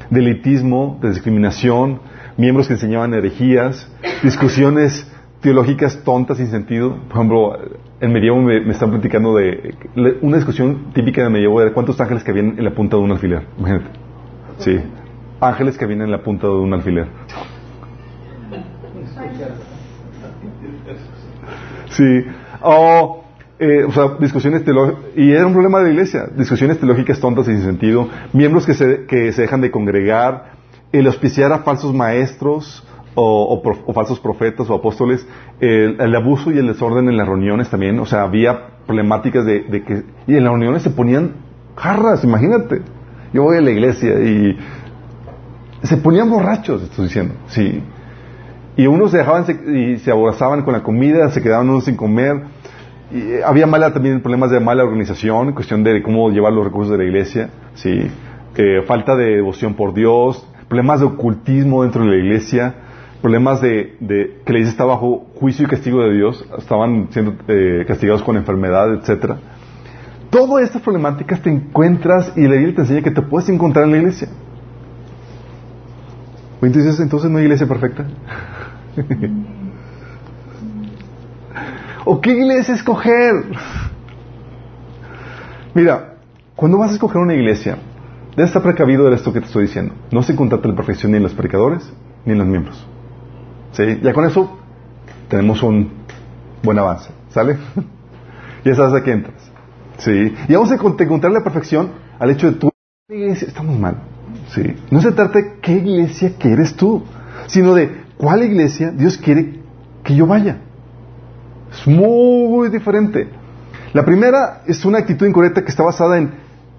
de elitismo, de discriminación, miembros que enseñaban herejías, discusiones teológicas tontas sin sentido. Por ejemplo, en medievo me, están platicando de una discusión típica de medievo de cuántos ángeles que vienen en la punta de un alfiler. Sí. Ángeles que vienen en la punta de un alfiler. Sí. O, eh, o sea, discusiones teológicas. Y era un problema de la iglesia. Discusiones teológicas tontas sin sentido. Miembros que se, que se dejan de congregar el auspiciar a falsos maestros o, falsos profetas o apóstoles, el, abuso y el desorden en las reuniones también, o sea, había problemáticas de, que, y en las reuniones se ponían jarras, imagínate, yo voy a la iglesia y se ponían borrachos, estoy diciendo, sí, Y unos se dejaban y se abrazaban con la comida, se quedaban unos sin comer. Y eh, había mala, también problemas de mala organización, cuestión de cómo llevar los recursos de la iglesia, ¿sí? Falta de devoción por Dios, problemas de ocultismo dentro de la iglesia, problemas de, de que la iglesia está bajo juicio y castigo de Dios, estaban siendo eh, castigados con enfermedad, etcétera. Todas estas problemáticas te encuentras y la Biblia te enseña que te puedes encontrar en la iglesia. Entonces, entonces no hay iglesia perfecta. ¿O qué iglesia escoger? Mira, cuando vas a escoger una iglesia, debes estar precavido de esto que te estoy diciendo. No se contrata la perfección ni en los predicadores ni en los miembros. ¿Sí? Ya con eso tenemos un buen avance. ¿Sale? ya sabes a qué entras. ¿Sí? Y vamos a encont- encontrar la perfección al hecho de tu iglesia. Estamos mal. ¿Sí? No se trata de qué iglesia quieres tú, sino de cuál iglesia Dios quiere que yo vaya. Es muy diferente. La primera es una actitud incorrecta que está basada en,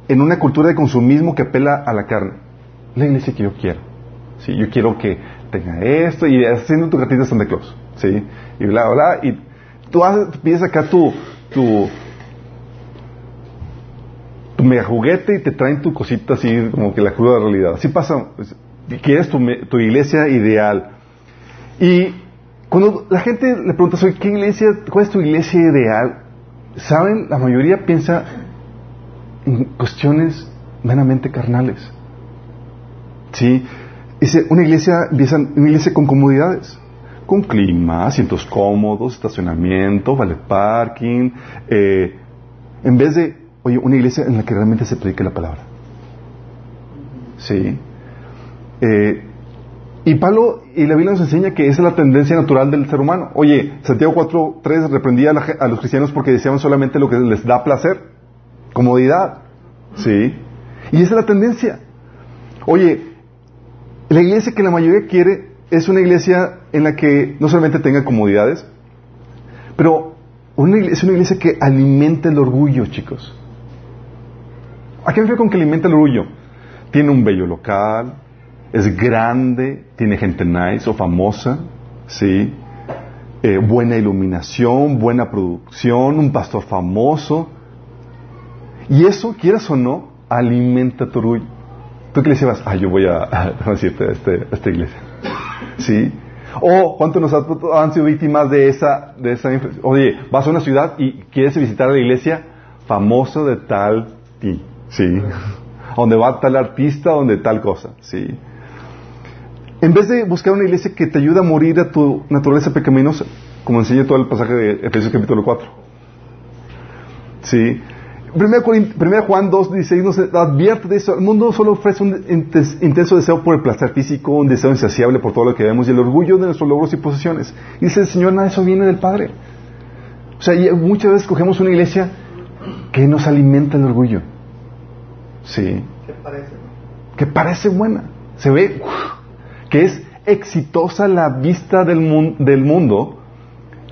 en una cultura de consumismo que apela a la carne. La iglesia que yo quiero. ¿sí? Yo quiero que tenga esto y haciendo tu cartita Santa Claus. ¿sí? Y bla, bla, y tú, pides acá tu, tu, tu mega juguete y te traen tu cosita así como que la cruda realidad. Así pasa. pues, Quieres tu, tu iglesia ideal. Y cuando la gente le pregunta, "Oye, ¿qué iglesia, cuál es tu iglesia ideal? ¿Saben? La mayoría piensa en cuestiones meramente carnales. ¿Sí? Dice, una iglesia, una iglesia con comodidades. Con clima, asientos cómodos, estacionamiento, vale parking. eh, en vez de, oye, una iglesia en la que realmente se predique la palabra. ¿Sí? Eh, y Pablo y la Biblia nos enseña que esa es la tendencia natural del ser humano. Oye, Santiago 4.3 reprendía a, la a los cristianos porque deseaban solamente lo que les da placer, comodidad. ¿Sí? Y esa es la tendencia. Oye, la iglesia que la mayoría quiere es una iglesia en la que no solamente tenga comodidades, pero una iglesia, es una iglesia que alimenta el orgullo, chicos. ¿A qué me refiero con que alimenta el orgullo? Tiene un bello local, es grande, tiene gente nice o famosa, ¿sí? Eh, buena iluminación, buena producción, un pastor famoso. Y eso, quieras o no, alimenta tu orgullo. ¿Tú qué le decías? Ah, yo voy a, a decirte a, este- a esta iglesia. ¿Sí? O cuántos nos ha- han sido víctimas de esa, de esa Oye, vas a una ciudad y quieres visitar la iglesia famoso de tal ti, ¿sí? Donde va tal artista, donde tal cosa, ¿sí? En vez de buscar una iglesia que te ayude a morir a tu naturaleza pecaminosa, como enseña todo el pasaje de Efesios capítulo 4. ¿Sí? 1 Juan 2, 16 nos advierte de eso. El mundo solo ofrece un intenso deseo por el placer físico, un deseo insaciable por todo lo que vemos y el orgullo de nuestros logros y posesiones. Y dice el Señor, nada de eso viene del Padre. O sea, y muchas veces cogemos una iglesia que nos alimenta el orgullo. Sí. ¿Qué parece? no? Que parece buena. Se ve que es exitosa la vista del, mun- del mundo.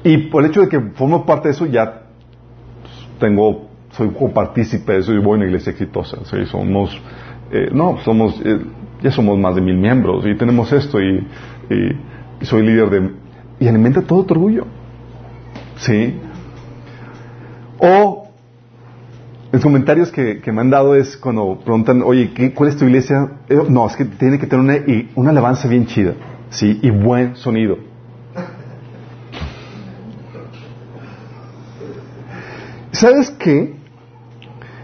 Y por el hecho de que formo parte de eso, ya tengo soy copartícipe de eso y voy a una iglesia exitosa. ¿sí? Somos, eh, no, somos, eh, ya somos más de mil miembros y tenemos esto y, y- y soy líder de... Y alimenta todo tu orgullo. ¿Sí? O los comentarios que, me han dado es cuando preguntan, oye, ¿qué- ¿cuál es tu iglesia? No, es que tiene que tener una, una alabanza bien chida, ¿sí? Y buen sonido. ¿Sabes qué?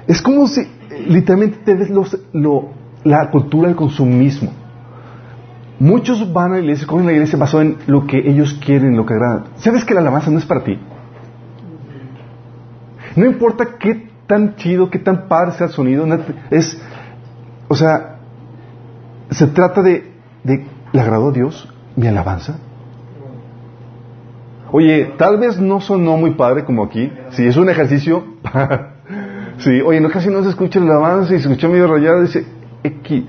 Es como si literalmente te ves los- lo- la cultura del consumismo. Muchos van a la iglesia, cogen la iglesia basado en lo que ellos quieren, lo que agrada. ¿Sabes que la alabanza no es para ti? No importa qué tan chido, qué tan padre sea el sonido, es, o sea, se trata de, ¿le agradó a Dios mi alabanza? Oye, tal vez no sonó muy padre como aquí, si es un ejercicio, sí, oye, no casi no se escucha la alabanza y se escuchó medio rayado, dice, X,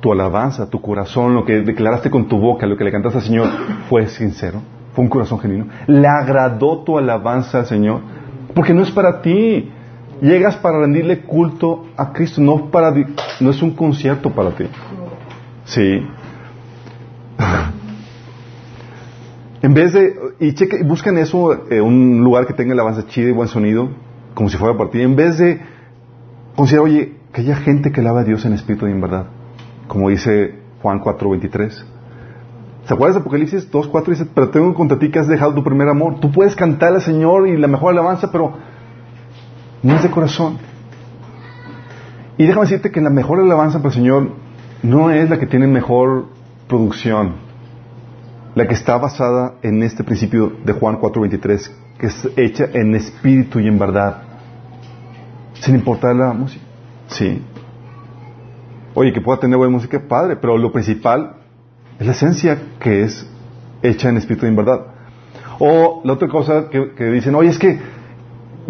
tu alabanza, tu corazón, lo que declaraste con tu boca, lo que le cantaste al Señor, fue sincero, fue un corazón genuino. Le agradó tu alabanza al Señor, porque no es para ti. Llegas para rendirle culto a Cristo, no para no es un concierto para ti. Sí. En vez de, y cheque, buscan eso, eh, un lugar que tenga alabanza chida y buen sonido, como si fuera para ti, en vez de considerar, oye, que haya gente que alaba a Dios en espíritu y en verdad, como dice Juan 4:23. ¿Se acuerdas de Apocalipsis 2.4? Dice, pero tengo contra ti que has dejado tu primer amor. Tú puedes cantar al Señor y la mejor alabanza, pero no es de corazón. Y déjame decirte que la mejor alabanza para el Señor no es la que tiene mejor producción, la que está basada en este principio de Juan 4:23, que es hecha en espíritu y en verdad, sin importar la música. Sí. Oye, que pueda tener buena música, padre, pero lo principal es la esencia que es hecha en espíritu y en verdad. O la otra cosa que, dicen, oye, es que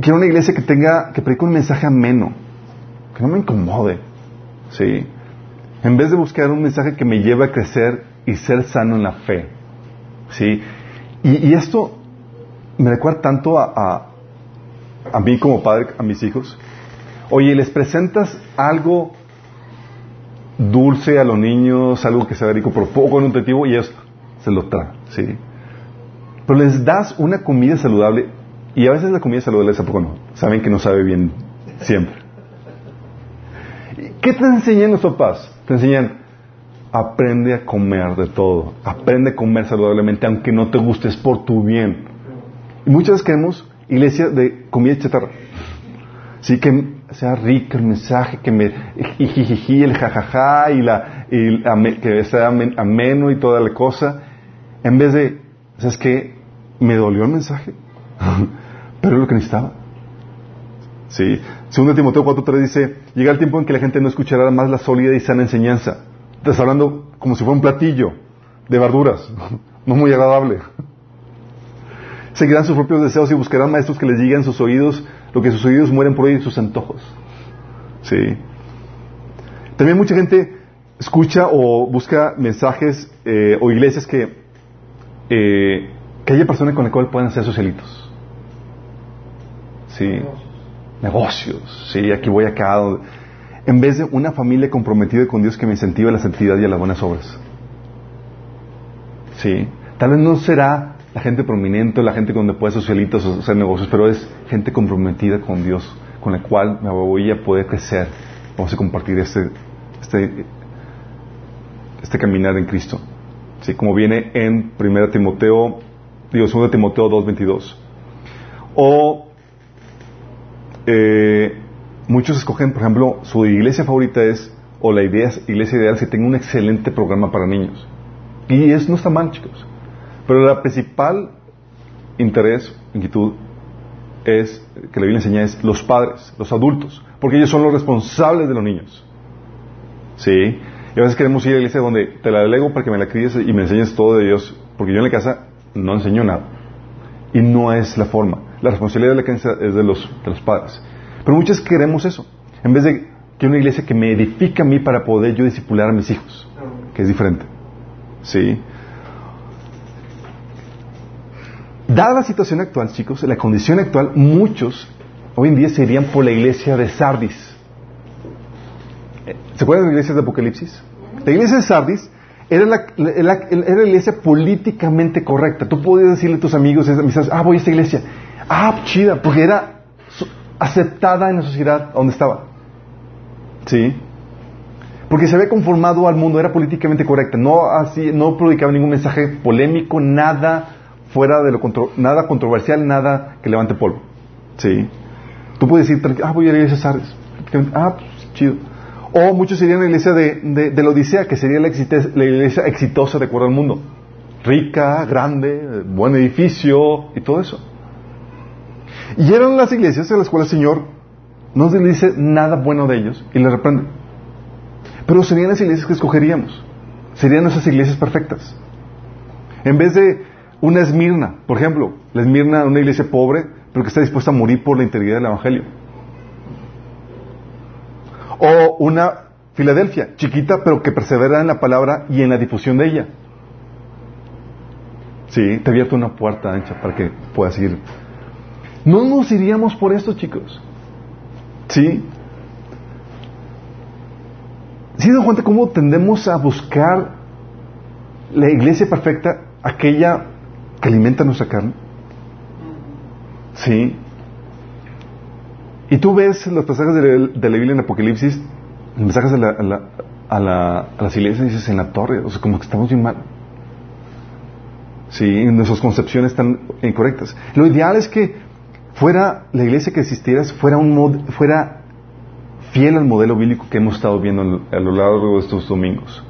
quiero una iglesia que tenga, que predique un mensaje ameno, que no me incomode. ¿Sí? En vez de buscar un mensaje que me lleve a crecer y ser sano en la fe. ¿Sí? Y, esto me recuerda tanto a, a, mí como padre, a mis hijos. Oye, les presentas algo dulce a los niños, algo que sea rico, pero poco nutritivo, y ellos se lo traen, ¿sí? Pero les das una comida saludable, y a veces la comida saludable es a poco no. Saben que no sabe bien siempre. ¿Qué te enseñan los papás? Te enseñan, aprende a comer de todo, aprende a comer saludablemente, aunque no te guste, es por tu bien. Y muchas veces queremos iglesia de comida chatarra. Sí, que sea rico el mensaje, que me jijiji, el jajaja y la que sea ameno y toda la cosa, en vez de, ¿sabes qué? Me dolió el mensaje, pero es lo que necesitaba. Sí. Segundo Timoteo 4.3 dice, llega el tiempo en que la gente no escuchará más la sólida y sana enseñanza. Estás hablando como si fuera un platillo de verduras, no muy agradable. Seguirán sus propios deseos y buscarán maestros que les lleguen sus oídos lo que sus oídos mueren por oír sus antojos. Sí. También mucha gente escucha o busca mensajes eh, o iglesias que, eh, que haya personas con las cuales puedan hacer socialitos. Sí. Negocios. Sí, aquí voy acá. En vez de una familia comprometida con Dios que me incentiva la santidad y a las buenas obras. Sí. Tal vez no será la gente prominente, la gente donde puede socialitos o hacer negocios, pero es gente comprometida con Dios, con la cual me voy a poder crecer. Vamos a compartir este, este, este caminar en Cristo. ¿Sí? Como viene en 1 Timoteo, digo, 2 Timoteo 2.22. O eh, muchos escogen, por ejemplo, su iglesia favorita es, o la idea, iglesia ideal, si tenga un excelente programa para niños. Y eso no está mal, chicos. Pero la principal interés, inquietud, es, que la Biblia enseña, es los padres, los adultos, porque ellos son los responsables de los niños. ¿Sí? Y a veces queremos ir a la iglesia donde te la delego para que me la críes y me enseñes todo de Dios, porque yo en la casa no enseño nada. Y no es la forma. La responsabilidad de la casa es de los, de padres. Pero muchos queremos eso. En vez de que una iglesia que me edifique a mí para poder yo discipular a mis hijos, que es diferente. ¿Sí? Dada la situación actual, chicos, la condición actual, muchos hoy en día se irían por la iglesia de Sardis. ¿Se acuerdan de la iglesia de Apocalipsis? La iglesia de Sardis era la, era la iglesia políticamente correcta. Tú podías decirle a tus amigos, ah, voy a esta iglesia. Ah, chida, porque era aceptada en la sociedad donde estaba. ¿Sí? Porque se había conformado al mundo, era políticamente correcta. No, así, no predicaba ningún mensaje polémico, nada fuera de lo nada controversial, nada que levante polvo. ¿Sí? Tú puedes decir, ah, voy a ir a la Sardes. Ah, pues, chido. O muchos irían a la iglesia de, de, la Odisea, que sería la, iglesia exitosa de acuerdo al mundo. Rica, grande, buen edificio y todo eso. Y eran las iglesias en las cuales el Señor no le dice nada bueno de ellos y les reprende. Pero serían las iglesias que escogeríamos. Serían esas iglesias perfectas. En vez de una Esmirna, por ejemplo, la Esmirna, una iglesia pobre, pero que está dispuesta a morir por la integridad del Evangelio. O una Filadelfia, chiquita, pero que persevera en la palabra y en la difusión de ella. Sí, te abierto una puerta ancha para que puedas ir. No nos iríamos por esto, chicos. ¿Sí? ¿Sí dan cuenta cómo tendemos a buscar la iglesia perfecta, aquella que alimenta nuestra carne. Sí. Y tú ves los pasajes de de la Biblia en Apocalipsis, los mensajes a, la, a, la, a, la, a las iglesias, dices en la torre, o sea, como que estamos bien mal. Sí, nuestras concepciones están incorrectas. Lo ideal es que fuera la iglesia que existiera, fuera, un mod, fuera fiel al modelo bíblico que hemos estado viendo a lo largo de estos domingos.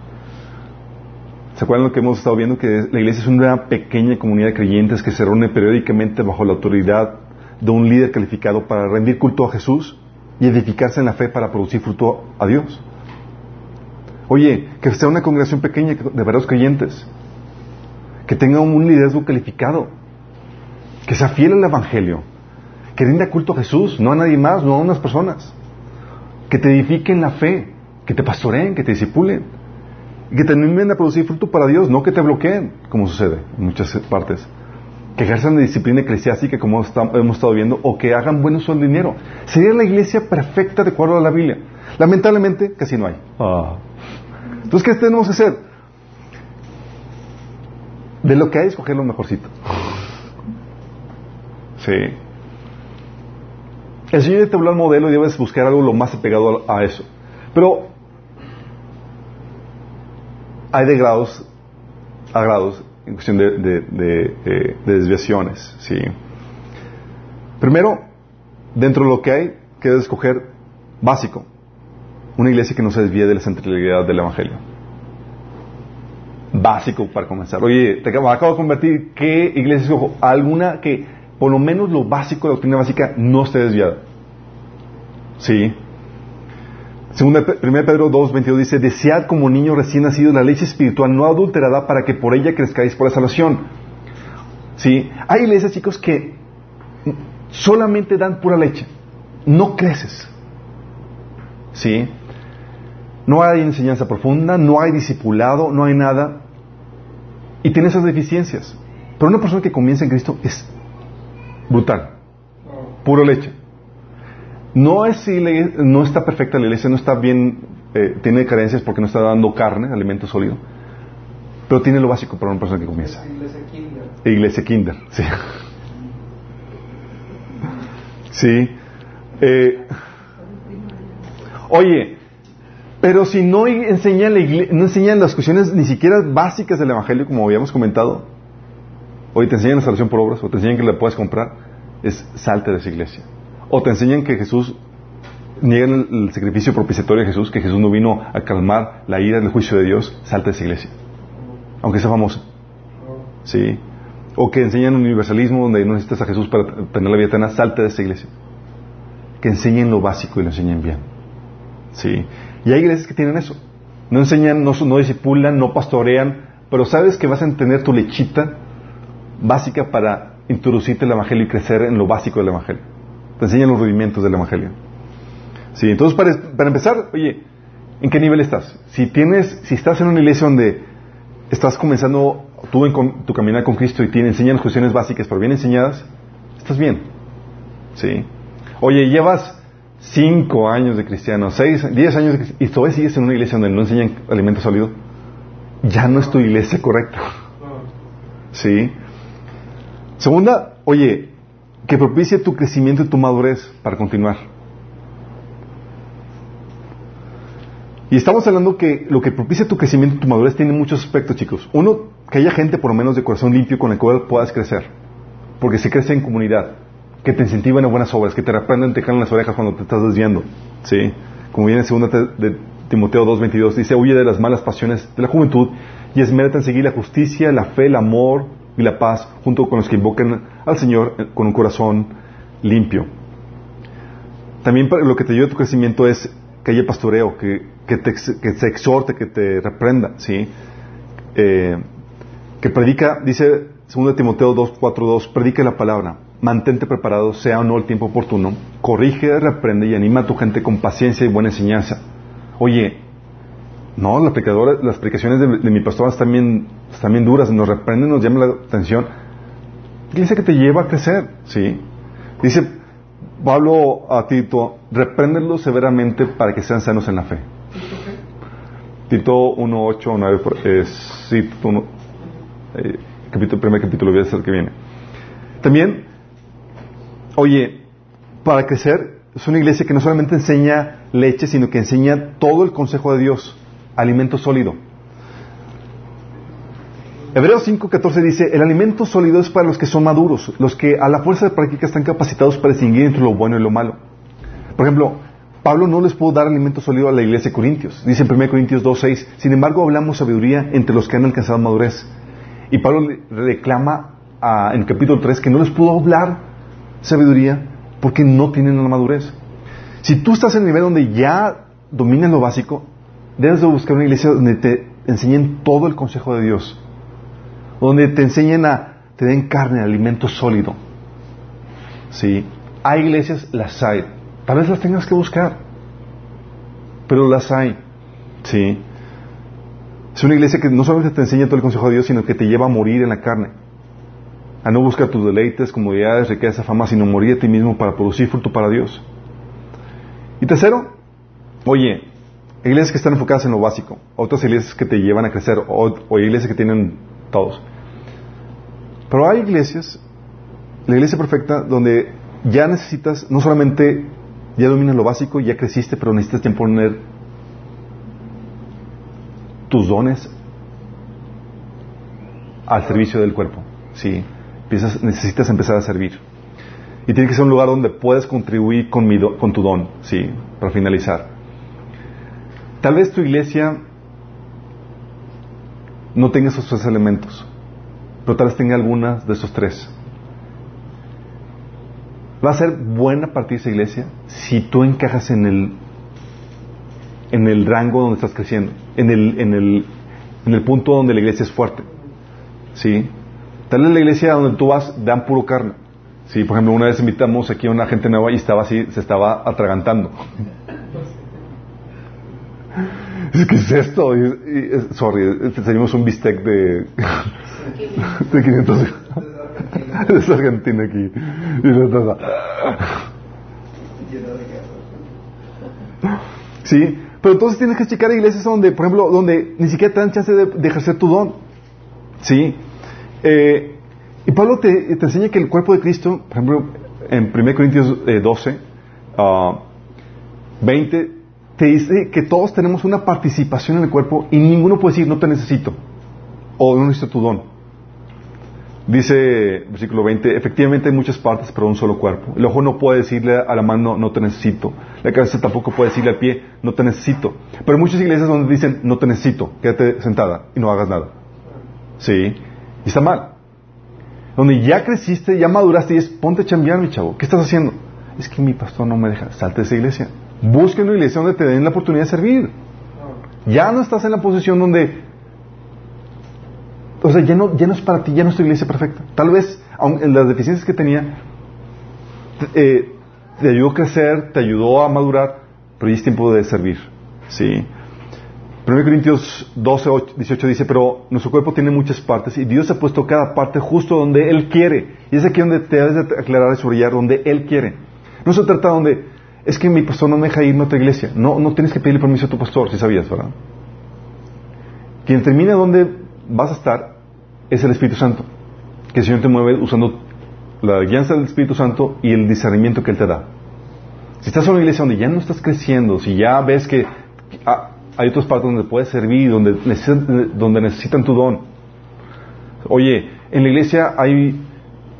¿Se acuerdan lo que hemos estado viendo? Que la iglesia es una pequeña comunidad de creyentes que se reúne periódicamente bajo la autoridad de un líder calificado para rendir culto a Jesús y edificarse en la fe para producir fruto a Dios. Oye, que sea una congregación pequeña de verdaderos creyentes, que tenga un liderazgo calificado, que sea fiel al Evangelio, que rinda culto a Jesús, no a nadie más, no a unas personas, que te edifiquen la fe, que te pastoreen, que te disipulen, que te animen a producir fruto para Dios, no que te bloqueen, como sucede en muchas partes que ejerzan la disciplina eclesiástica como hemos estado viendo o que hagan buen uso del dinero. Sería la iglesia perfecta de acuerdo a la Biblia. Lamentablemente, casi no hay. Ah. Entonces, ¿qué tenemos que hacer? De lo que hay, escoger lo mejorcito. Sí. El Señor te habló al modelo y debes buscar algo lo más apegado a eso. Pero hay de grados a grados en cuestión de, de, desviaciones. ¿sí? Primero, dentro de lo que hay, que escoger básico, una iglesia que no se desvíe de la centralidad del Evangelio. Básico para comenzar. Oye, te acabo de convertir, ¿qué iglesia escojo? Alguna que, por lo menos lo básico, la doctrina básica, no esté desviada. ¿Sí? Segunda, 1 Pedro 2, 22 dice, desead como niño recién nacido la leche espiritual no adulterada para que por ella crezcáis por la salvación. ¿Sí? Hay iglesias, chicos, que solamente dan pura leche. No creces. ¿Sí? No hay enseñanza profunda, no hay discipulado, no hay nada. Y tiene esas deficiencias. Pero una persona que comienza en Cristo es brutal. Pura leche. No es si no está perfecta la iglesia, no está bien, eh, tiene carencias porque no está dando carne, alimento sólido, pero tiene lo básico para una persona que comienza. Iglesia Kinder. Iglesia Kinder, sí. Sí. Eh, oye, pero si no enseñan, la no enseñan las cuestiones ni siquiera básicas del Evangelio, como habíamos comentado, hoy te enseñan la salvación por obras, o te enseñan que la puedes comprar, es salte de esa iglesia. O te enseñan que Jesús, niegan el, sacrificio propiciatorio de Jesús, que Jesús no vino a calmar la ira del juicio de Dios, salta de esa iglesia. Aunque sea famosa. ¿Sí? O que enseñan universalismo donde no necesitas a Jesús para tener la vida eterna, salta de esa iglesia. Que enseñen lo básico y lo enseñen bien. ¿Sí? Y hay iglesias que tienen eso. No enseñan, no, no disipulan, no pastorean, pero sabes que vas a tener tu lechita básica para introducirte el Evangelio y crecer en lo básico del Evangelio. Te enseñan los rudimentos del Evangelio. Sí, entonces para, para, empezar, oye, ¿en qué nivel estás? Si tienes, si estás en una iglesia donde estás comenzando tú en tu caminar con Cristo y te enseñan cuestiones básicas, pero bien enseñadas, estás bien. Sí. Oye, llevas cinco años de cristiano, seis, diez años de cristiano, y todavía sigues en una iglesia donde no enseñan alimento sólido, ya no es tu iglesia correcta. Sí. Segunda, oye, que propicie tu crecimiento y tu madurez para continuar. Y estamos hablando que lo que propicia tu crecimiento y tu madurez tiene muchos aspectos, chicos. Uno, que haya gente por lo menos de corazón limpio con el cual puedas crecer. Porque se crece en comunidad. Que te incentiven a buenas obras, que te reprendan, te jalen las orejas cuando te estás desviando. ¿Sí? Como viene en 2 de Timoteo 2.22, dice, huye de las malas pasiones de la juventud y esmérate en seguir la justicia, la fe, el amor, y la paz junto con los que invocan al Señor con un corazón limpio. También lo que te ayuda a tu crecimiento es que haya pastoreo, que, que, te, que se exhorte, que te reprenda, ¿sí? Eh, que predica, dice 2 Timoteo 2, 4, 2, predica la palabra, mantente preparado, sea o no el tiempo oportuno, corrige, reprende y anima a tu gente con paciencia y buena enseñanza. Oye, no, las predicaciones de, mi pastor están bien, están bien duras, nos reprenden, nos llaman la atención. Dice que te lleva a crecer, ¿sí? Dice Pablo a Tito, repréndelo severamente para que sean sanos en la fe. Tito 1, 8, 9, sí, 1, eh, capítulo, primer capítulo, voy a hacer que viene. También, oye, para crecer, es una iglesia que no solamente enseña leche, sino que enseña todo el consejo de Dios, alimento sólido. Hebreos 5:14 dice, el alimento sólido es para los que son maduros, los que a la fuerza de práctica están capacitados para distinguir entre lo bueno y lo malo. Por ejemplo, Pablo no les pudo dar alimento sólido a la iglesia de Corintios. Dice en 1 Corintios 2:6, sin embargo hablamos sabiduría entre los que han alcanzado madurez. Y Pablo reclama en el capítulo 3 que no les pudo hablar sabiduría porque no tienen la madurez. Si tú estás en el nivel donde ya dominas lo básico, debes de buscar una iglesia donde te enseñen todo el consejo de Dios donde te enseñen a, te den carne, alimento sólido. ¿Sí? Hay iglesias, las hay. Tal vez las tengas que buscar, pero las hay. ¿Sí? Es una iglesia que no solamente te enseña todo el consejo de Dios, sino que te lleva a morir en la carne. A no buscar tus deleites, comodidades, riqueza, fama, sino morir a ti mismo para producir fruto para Dios. Y tercero, oye, iglesias que están enfocadas en lo básico, otras iglesias que te llevan a crecer, o, iglesias que tienen todos. Pero hay iglesias, la iglesia perfecta, donde ya necesitas, no solamente ya dominas lo básico, ya creciste, pero necesitas ya poner tus dones al servicio del cuerpo. Sí, necesitas empezar a servir. Y tiene que ser un lugar donde puedes contribuir con, con tu don, sí, para finalizar. Tal vez tu iglesia no tenga esos tres elementos pero tal vez tenga algunas de esos tres. Va a ser buena partir esa iglesia si tú encajas en el en el rango donde estás creciendo, en el, en el, en el punto donde la iglesia es fuerte. ¿Sí? Tal vez la iglesia donde tú vas dan puro carne. Sí, por ejemplo, una vez invitamos aquí a una gente nueva y estaba así, se estaba atragantando. ¿Qué es esto? sorry, teníamos un bistec de, de 500 es Argentina aquí. Sí pero entonces tienes que checar iglesias donde por ejemplo donde ni siquiera te dan chance de, ejercer tu don. Sí. Eh, y Pablo te, te, enseña que el cuerpo de Cristo por ejemplo en 1 Corintios 12 20 te dice que todos tenemos una participación en el cuerpo y ninguno puede decir no te necesito o no necesito tu don Dice, versículo 20, efectivamente hay muchas partes, pero un solo cuerpo. El ojo no puede decirle a la mano, no te necesito. La cabeza tampoco puede decirle al pie, no te necesito. Pero hay muchas iglesias donde dicen, no te necesito, quédate sentada y no hagas nada. Sí, y está mal. Donde ya creciste, ya maduraste y es, ponte a chambear, mi chavo. ¿Qué estás haciendo? Es que mi pastor no me deja. Salte de esa iglesia. Busca una iglesia donde te den la oportunidad de servir. Ya no estás en la posición donde o sea, ya no, ya no es para ti, ya no es tu iglesia perfecta. Tal vez, en las deficiencias que tenía, eh, te ayudó a crecer, te ayudó a madurar, pero ya es tiempo de servir. ¿Sí? 1 Corintios 12, 18 dice, pero nuestro cuerpo tiene muchas partes y Dios ha puesto cada parte justo donde Él quiere. Y es aquí donde te debes de aclarar y subrayar, donde Él quiere. No se trata donde, es que mi pastor no me deja irme a otra iglesia. No, no tienes que pedirle permiso a tu pastor, si sabías, ¿verdad? Quien termina donde vas a estar es el Espíritu Santo. Que el Señor te mueve usando la guianza del Espíritu Santo y el discernimiento que Él te da. Si estás en una iglesia donde ya no estás creciendo, si ya ves que ah, hay otras partes donde puedes servir, donde necesitan, donde necesitan tu don. Oye, en la iglesia hay,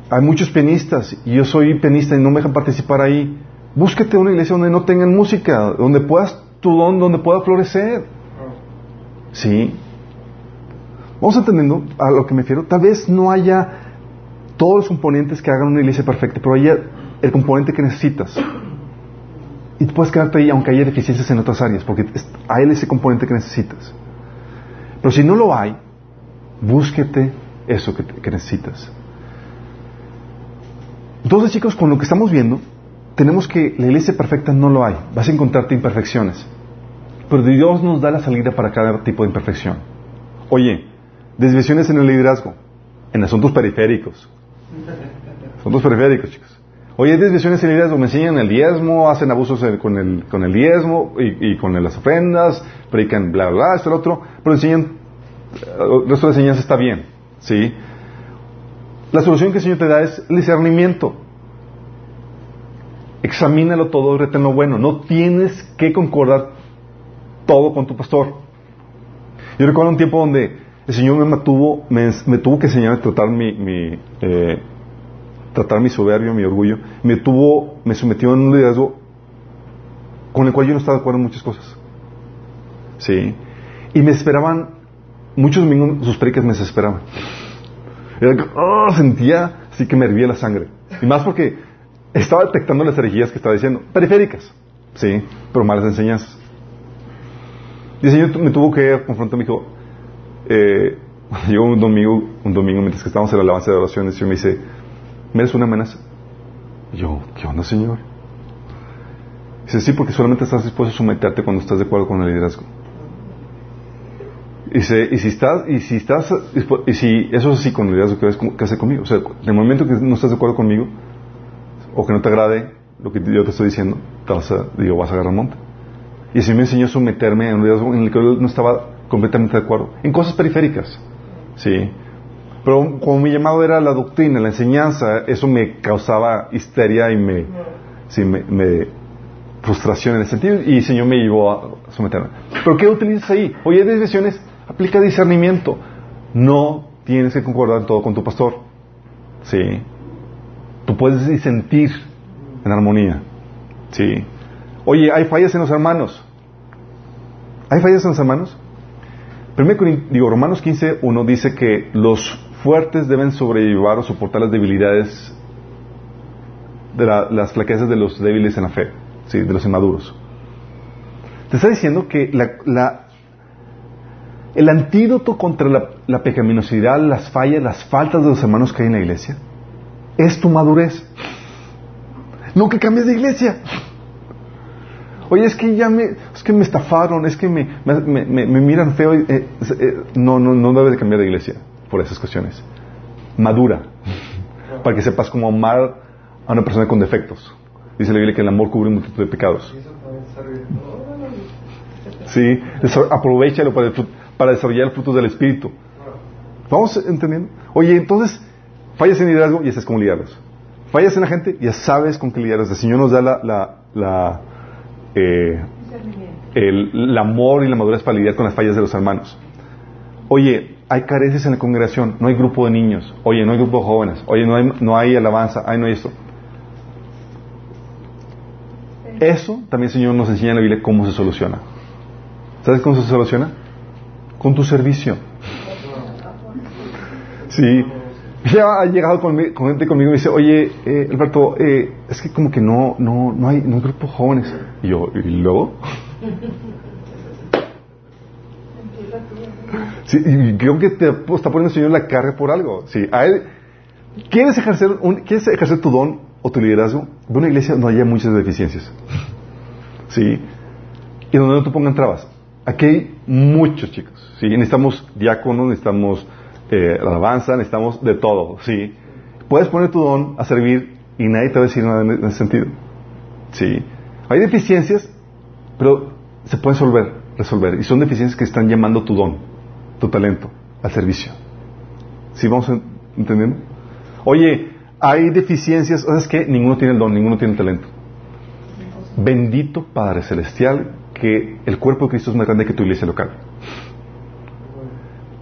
hay muchos pianistas y yo soy pianista y no me dejan participar ahí. Búsquete una iglesia donde no tengan música, donde puedas tu don, donde pueda florecer. Sí. Vamos entendiendo a lo que me refiero. Tal vez no haya todos los componentes que hagan una iglesia perfecta, pero haya el componente que necesitas. Y puedes quedarte ahí aunque haya deficiencias en otras áreas, porque hay ese componente que necesitas. Pero si no lo hay, búsquete eso que, que necesitas. Entonces, chicos, con lo que estamos viendo, tenemos que la iglesia perfecta no lo hay. Vas a encontrarte imperfecciones. Pero Dios nos da la salida para cada tipo de imperfección. Oye, Desviaciones en el liderazgo, en asuntos periféricos. Asuntos periféricos, chicos. Oye, hay desviaciones en el liderazgo, me enseñan el diezmo, hacen abusos con el, con el diezmo y, con las ofrendas, predican bla, bla, esto, lo otro, pero enseñan, el resto de enseñanza está bien, ¿sí? la solución que el Señor te da es discernimiento. Examínalo todo, retén lo bueno. No tienes que concordar todo con tu pastor. Yo recuerdo un tiempo donde el Señor me mantuvo, me, tuvo que enseñar a tratar mi, eh, tratar mi soberbio, mi orgullo. Me tuvo, me sometió en un liderazgo con el cual yo no estaba de acuerdo en muchas cosas. Sí. Y me esperaban, muchos domingos sus predicas me desesperaban. Oh, sentía así que me hervía la sangre. Y más porque estaba detectando las herejías que estaba diciendo, periféricas, sí, pero malas enseñanzas. Y el Señor me tuvo que confrontar, me dijo, eh, llegó un domingo, un domingo mientras que estábamos en la alabanza de oración, el Señor me dice, ¿me eres una amenaza? Y yo, ¿qué onda, Señor? Dice, sí, porque solamente estás dispuesto a someterte cuando estás de acuerdo con el liderazgo. Y, dice, y si estás, y si estás, y si eso es así con el liderazgo, ¿qué, hace conmigo? O sea, en el momento que no estás de acuerdo conmigo, o que no te agrade lo que yo te estoy diciendo, te vas a, digo, vas a agarrar monte. Y si me enseñó a someterme a un liderazgo en el que yo no estaba completamente de acuerdo, en cosas periféricas, sí. Pero como mi llamado era la doctrina, la enseñanza, eso me causaba histeria y me, sí, me, frustración en ese sentido, y el Señor me llevó a someterme. ¿Pero qué utilizas ahí? Oye, decisiones, aplica discernimiento. No tienes que concordar todo con tu pastor. Sí. Tú puedes disentir en armonía. Sí. Oye, hay fallas en los hermanos. ¿Hay fallas en los hermanos? Primero, digo, Romanos 15, 1 dice que los fuertes deben sobrellevar o soportar las debilidades de las flaquezas de los débiles en la fe, ¿sí? de los inmaduros. Te está diciendo que la, el antídoto contra la, la, pecaminosidad, las fallas, las faltas de los hermanos que hay en la iglesia, es tu madurez. No que cambies de iglesia. Oye, es que ya me, es que me estafaron, es que me, me, miran feo. Eh, eh, no, no, no debes de cambiar de iglesia por esas cuestiones. Madura. Para que sepas cómo amar a una persona con defectos. Dice la Biblia que el amor cubre un multitud de pecados. Sí, aprovechalo para, para desarrollar el fruto del Espíritu. ¿Vamos entendiendo? Oye, entonces, fallas en liderazgo y sabes cómo lidiarlos. Fallas en la gente, ya sabes con qué lidiarlos. El Señor nos da la, la, eh, el, amor y la madurez para lidiar con las fallas de los hermanos. Oye, hay carencias en la congregación, no hay grupo de niños, oye, no hay grupo de jóvenes, oye, no hay, no hay alabanza, ay, no hay esto. Eso también el Señor nos enseña en la Biblia cómo se soluciona. ¿Sabes cómo se soluciona? Con tu servicio. Sí. Ya ha llegado con, gente conmigo y me dice, oye, eh, Alberto, eh, es que como que no, no, no hay, no hay grupo jóvenes. Y yo, ¿y luego? Sí, y creo que te pues, está poniendo el Señor la carga por algo. Sí, a él, ¿quieres ejercer, un, ¿quieres ejercer tu don o tu liderazgo? De una iglesia donde haya muchas deficiencias. Sí. Y donde no te pongan trabas. Aquí hay muchos chicos. Sí, necesitamos diáconos, necesitamos eh, alabanza, necesitamos de todo. Sí. Puedes poner tu don a servir y nadie te va a decir nada en ese sentido. Sí. Hay deficiencias, pero se pueden resolver, resolver. Y son deficiencias que están llamando tu don, tu talento, al servicio. ¿Sí vamos entendiendo? Oye, hay deficiencias, ¿sabes qué? Ninguno tiene el don, ninguno tiene el talento. Bendito Padre Celestial, que el cuerpo de Cristo es más grande que tu iglesia local.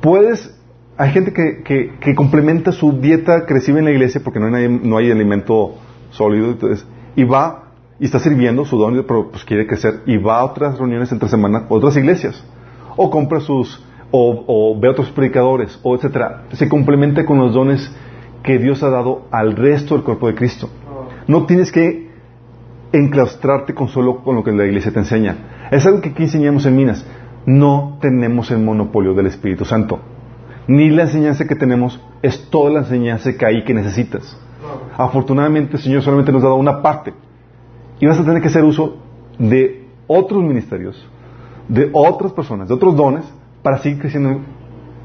Puedes, hay gente que, complementa su dieta que en la iglesia porque no hay, no hay alimento sólido, y va y está sirviendo su don, pero pues quiere crecer y va a otras reuniones entre semana, otras iglesias, o compra sus, o, o ve a otros predicadores, o etcétera. Se complementa con los dones que Dios ha dado al resto del cuerpo de Cristo. No tienes que enclaustrarte con solo con lo que la iglesia te enseña. Es algo que aquí enseñamos en Minas. No tenemos el monopolio del Espíritu Santo. Ni la enseñanza que tenemos es toda la enseñanza que hay que necesitas. Afortunadamente el Señor solamente nos ha dado una parte. Y vas a tener que hacer uso de otros ministerios, de otras personas, de otros dones, para seguir creciendo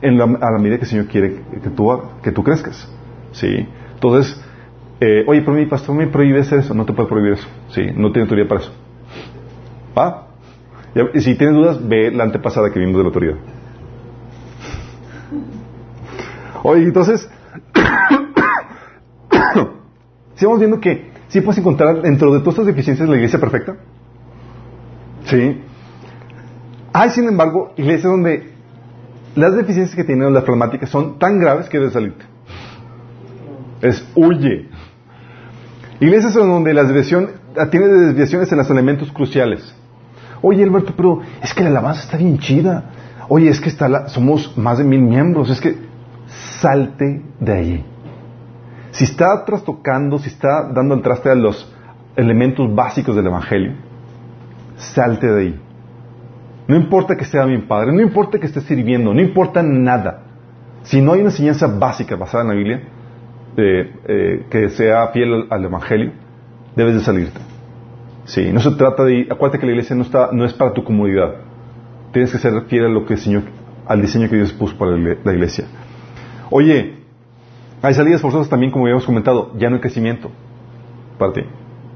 en la, a la medida que el Señor quiere que tú, crezcas. ¿Sí? Entonces, eh, oye, pero mi pastor me prohíbe hacer eso. No te puede prohibir eso. ¿Sí? No tiene autoridad para eso. ¿Va? Y si tienes dudas, ve la antepasada que vimos de la autoridad. Oye, entonces, si vamos viendo que sí puedes encontrar dentro de todas estas deficiencias la iglesia perfecta. Sí. Hay, sin embargo, iglesias donde las deficiencias que tienen las problemáticas son tan graves que debes salirte. Es huye. Iglesias donde la desviación tiene desviaciones en los elementos cruciales. Oye, Alberto, pero es que la alabanza está bien chida. Oye, es que está la, somos más de mil miembros. Es que salte de ahí. Si está trastocando, si está dando el traste a los elementos básicos del Evangelio, salte de ahí. No importa que sea mi padre, no importa que esté sirviendo, no importa nada. Si no hay una enseñanza básica basada en la Biblia, eh, eh, que sea fiel al, Evangelio, debes de salirte. Sí, no se trata de acuérdate que la iglesia no está, no es para tu comodidad. Tienes que ser fiel a lo que el Señor, al diseño que Dios puso para la iglesia. Oye, hay salidas forzosas también, como habíamos comentado, ya no hay crecimiento para ti.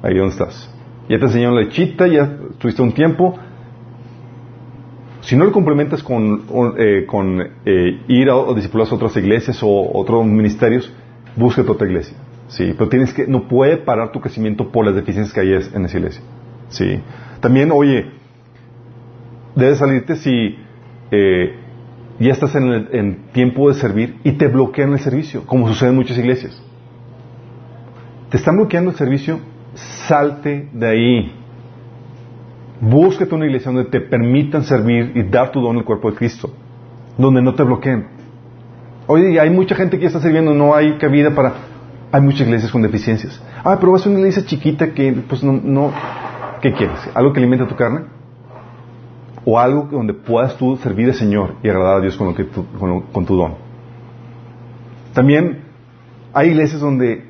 Ahí donde estás. Ya te enseñaron la lechita, ya tuviste un tiempo, si no lo complementas con, eh, con eh, ir a, a a otras iglesias o otros ministerios, búscate otra iglesia. Sí, pero tienes que, no puede parar tu crecimiento por las deficiencias que hay en esa iglesia. Sí. También, oye, debes salirte si eh, ya estás en, el, tiempo de servir y te bloquean el servicio, como sucede en muchas iglesias. Te están bloqueando el servicio, salte de ahí. Búsquete una iglesia donde te permitan servir y dar tu don al cuerpo de Cristo, donde no te bloqueen. Oye, hay mucha gente que está sirviendo, no hay cabida para... Hay muchas iglesias con deficiencias. Ah, pero vas a una iglesia chiquita que, pues no, no... ¿Qué quieres? ¿Algo que alimenta tu carne? ¿O algo donde puedas tú servir al Señor y agradar a Dios con, lo que con, con tu don? También hay iglesias donde,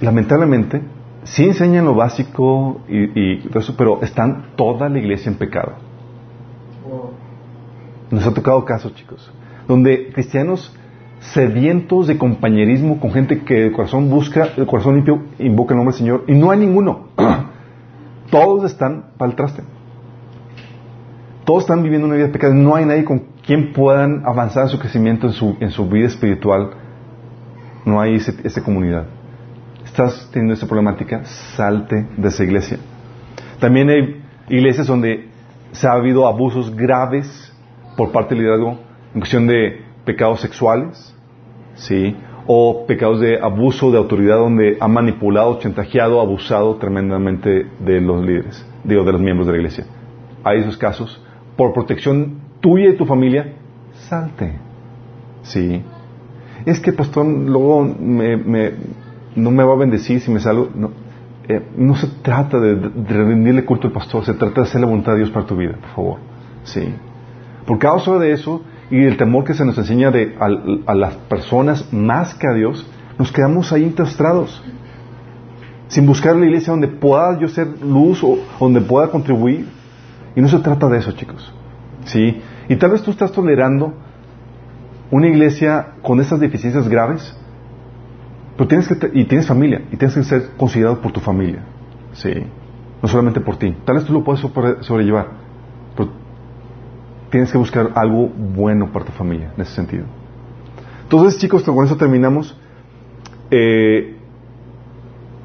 lamentablemente, sí enseñan lo básico y, eso, pero están toda la iglesia en pecado. Nos ha tocado casos, chicos, donde cristianos sedientos de compañerismo con gente que de corazón busca, el corazón limpio, invoca el nombre del Señor, y no hay ninguno. Todos están para el traste. Todos están viviendo una vida de. No hay nadie con quien puedan avanzar en su crecimiento, en su, en su vida espiritual. No hay esa comunidad estás teniendo esa problemática, salte de esa iglesia. También hay iglesias donde se ha habido abusos graves por parte del liderazgo en cuestión de pecados sexuales, ¿sí? O pecados de abuso de autoridad donde ha manipulado, chantajeado, abusado tremendamente de los líderes, digo, de los miembros de la iglesia. Hay esos casos. Por protección tuya y tu familia, salte. ¿Sí? Es que, pastor, luego me, me no me va a bendecir si me salgo. No, eh, no se trata de, rendirle culto al pastor, se trata de hacer la voluntad de Dios para tu vida, por favor. Sí. Por causa de eso y el temor que se nos enseña de, a, las personas más que a Dios, nos quedamos ahí encastrados. Sin buscar la iglesia donde pueda yo ser luz o donde pueda contribuir. Y no se trata de eso, chicos. ¿Sí? Y tal vez tú estás tolerando una iglesia con esas deficiencias graves pero tienes que, y tienes familia, y tienes que ser considerado por tu familia. Sí. No solamente por ti. Tal vez tú lo puedes sobrellevar, pero tienes que buscar algo bueno para tu familia en ese sentido. Entonces, chicos, con eso terminamos. Eh,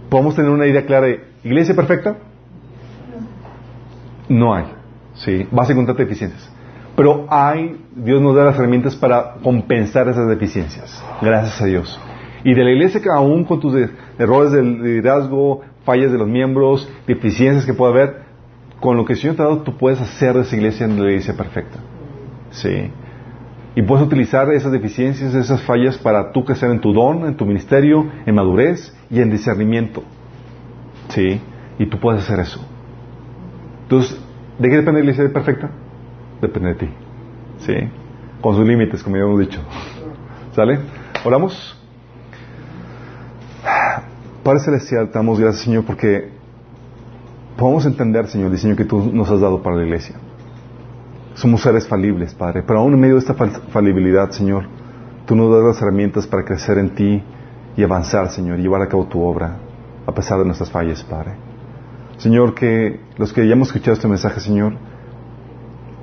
podemos tener una idea clara de iglesia perfecta. No hay. Sí, vas a encontrar deficiencias. Pero hay, Dios nos da las herramientas para compensar esas deficiencias. Gracias a Dios. Y de la iglesia que aún con tus errores de liderazgo, fallas de los miembros, deficiencias que pueda haber, con lo que el Señor te tú puedes hacer de esa iglesia en la iglesia perfecta. Sí. Y puedes utilizar esas deficiencias, esas fallas para tú crecer en tu don, en tu ministerio, en madurez y en discernimiento. Sí. Y tú puedes hacer eso. Entonces, ¿de qué depende la iglesia perfecta? Depende de ti. Sí. Con sus límites, como ya hemos dicho. ¿Sale? ¿Oramos? Padre Celestial, te damos gracias, Señor, porque podemos entender, Señor, el diseño que tú nos has dado para la iglesia. Somos seres falibles, Padre, pero aún en medio de esta falibilidad, Señor, tú nos das las herramientas para crecer en ti y avanzar, Señor, y llevar a cabo tu obra, a pesar de nuestras fallas, Padre. Señor, que los que ya hemos escuchado este mensaje, Señor,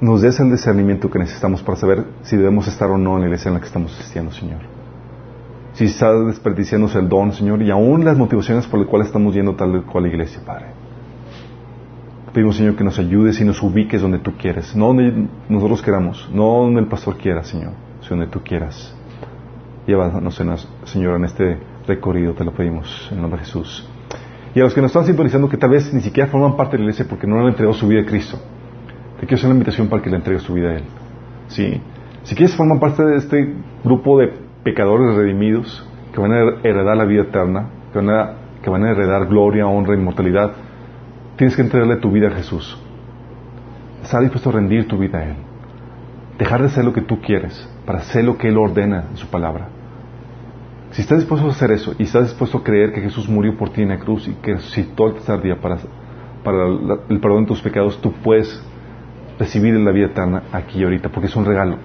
nos des el discernimiento que necesitamos para saber si debemos estar o no en la iglesia en la que estamos asistiendo, Señor. si está desperdiciándose el don, Señor, y aún las motivaciones por las cuales estamos yendo tal cual la iglesia, Padre. Pedimos, Señor, que nos ayudes y nos ubiques donde tú quieres, no donde nosotros queramos, no donde el pastor quiera, Señor, sino donde tú quieras. Llévanos, Señor, en este recorrido, te lo pedimos, en el nombre de Jesús. Y a los que nos están sintonizando, que tal vez ni siquiera forman parte de la iglesia porque no han entregado su vida a Cristo, te quiero hacer una invitación para que le entregues su vida a Él. Si quieres formar parte de este grupo de pecadores redimidos que van a heredar la vida eterna, que van a, que van a heredar gloria, honra, inmortalidad, tienes que entregarle tu vida a Jesús. Estar dispuesto a rendir tu vida a Él. Dejar de ser lo que tú quieres para hacer lo que Él ordena en su palabra. Si estás dispuesto a hacer eso y estás dispuesto a creer que Jesús murió por ti en la cruz y que resucitó el tercer día para, para el perdón de tus pecados, tú puedes recibir la vida eterna aquí y ahorita, porque es un regalo.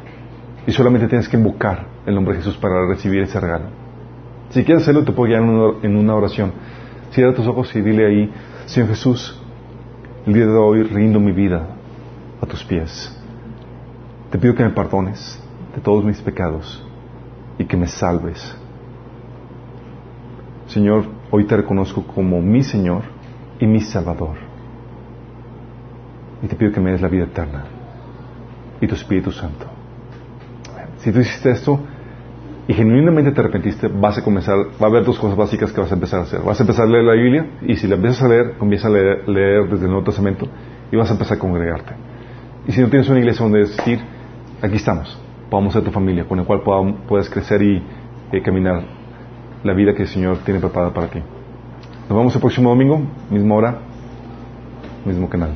Y solamente tienes que invocar el nombre de Jesús para recibir ese regalo. Si quieres hacerlo, te puedo guiar en una oración. Cierra tus ojos y dile ahí, Señor Jesús, el día de hoy rindo mi vida a tus pies. Te pido que me perdones de todos mis pecados y que me salves. Señor, hoy te reconozco como mi Señor y mi Salvador y te pido que me des la vida eterna y tu Espíritu Santo. Si tú hiciste esto y genuinamente te arrepentiste, vas a comenzar, va a haber dos cosas básicas que vas a empezar a hacer. Vas a empezar a leer la Biblia y si la empiezas a leer, comienza a leer, desde el Nuevo Testamento y vas a empezar a congregarte. Y si no tienes una iglesia donde decir, aquí estamos, podamos ser tu familia, con la cual puedes crecer y caminar la vida que el Señor tiene preparada para ti. Nos vemos el próximo domingo, misma hora, mismo canal.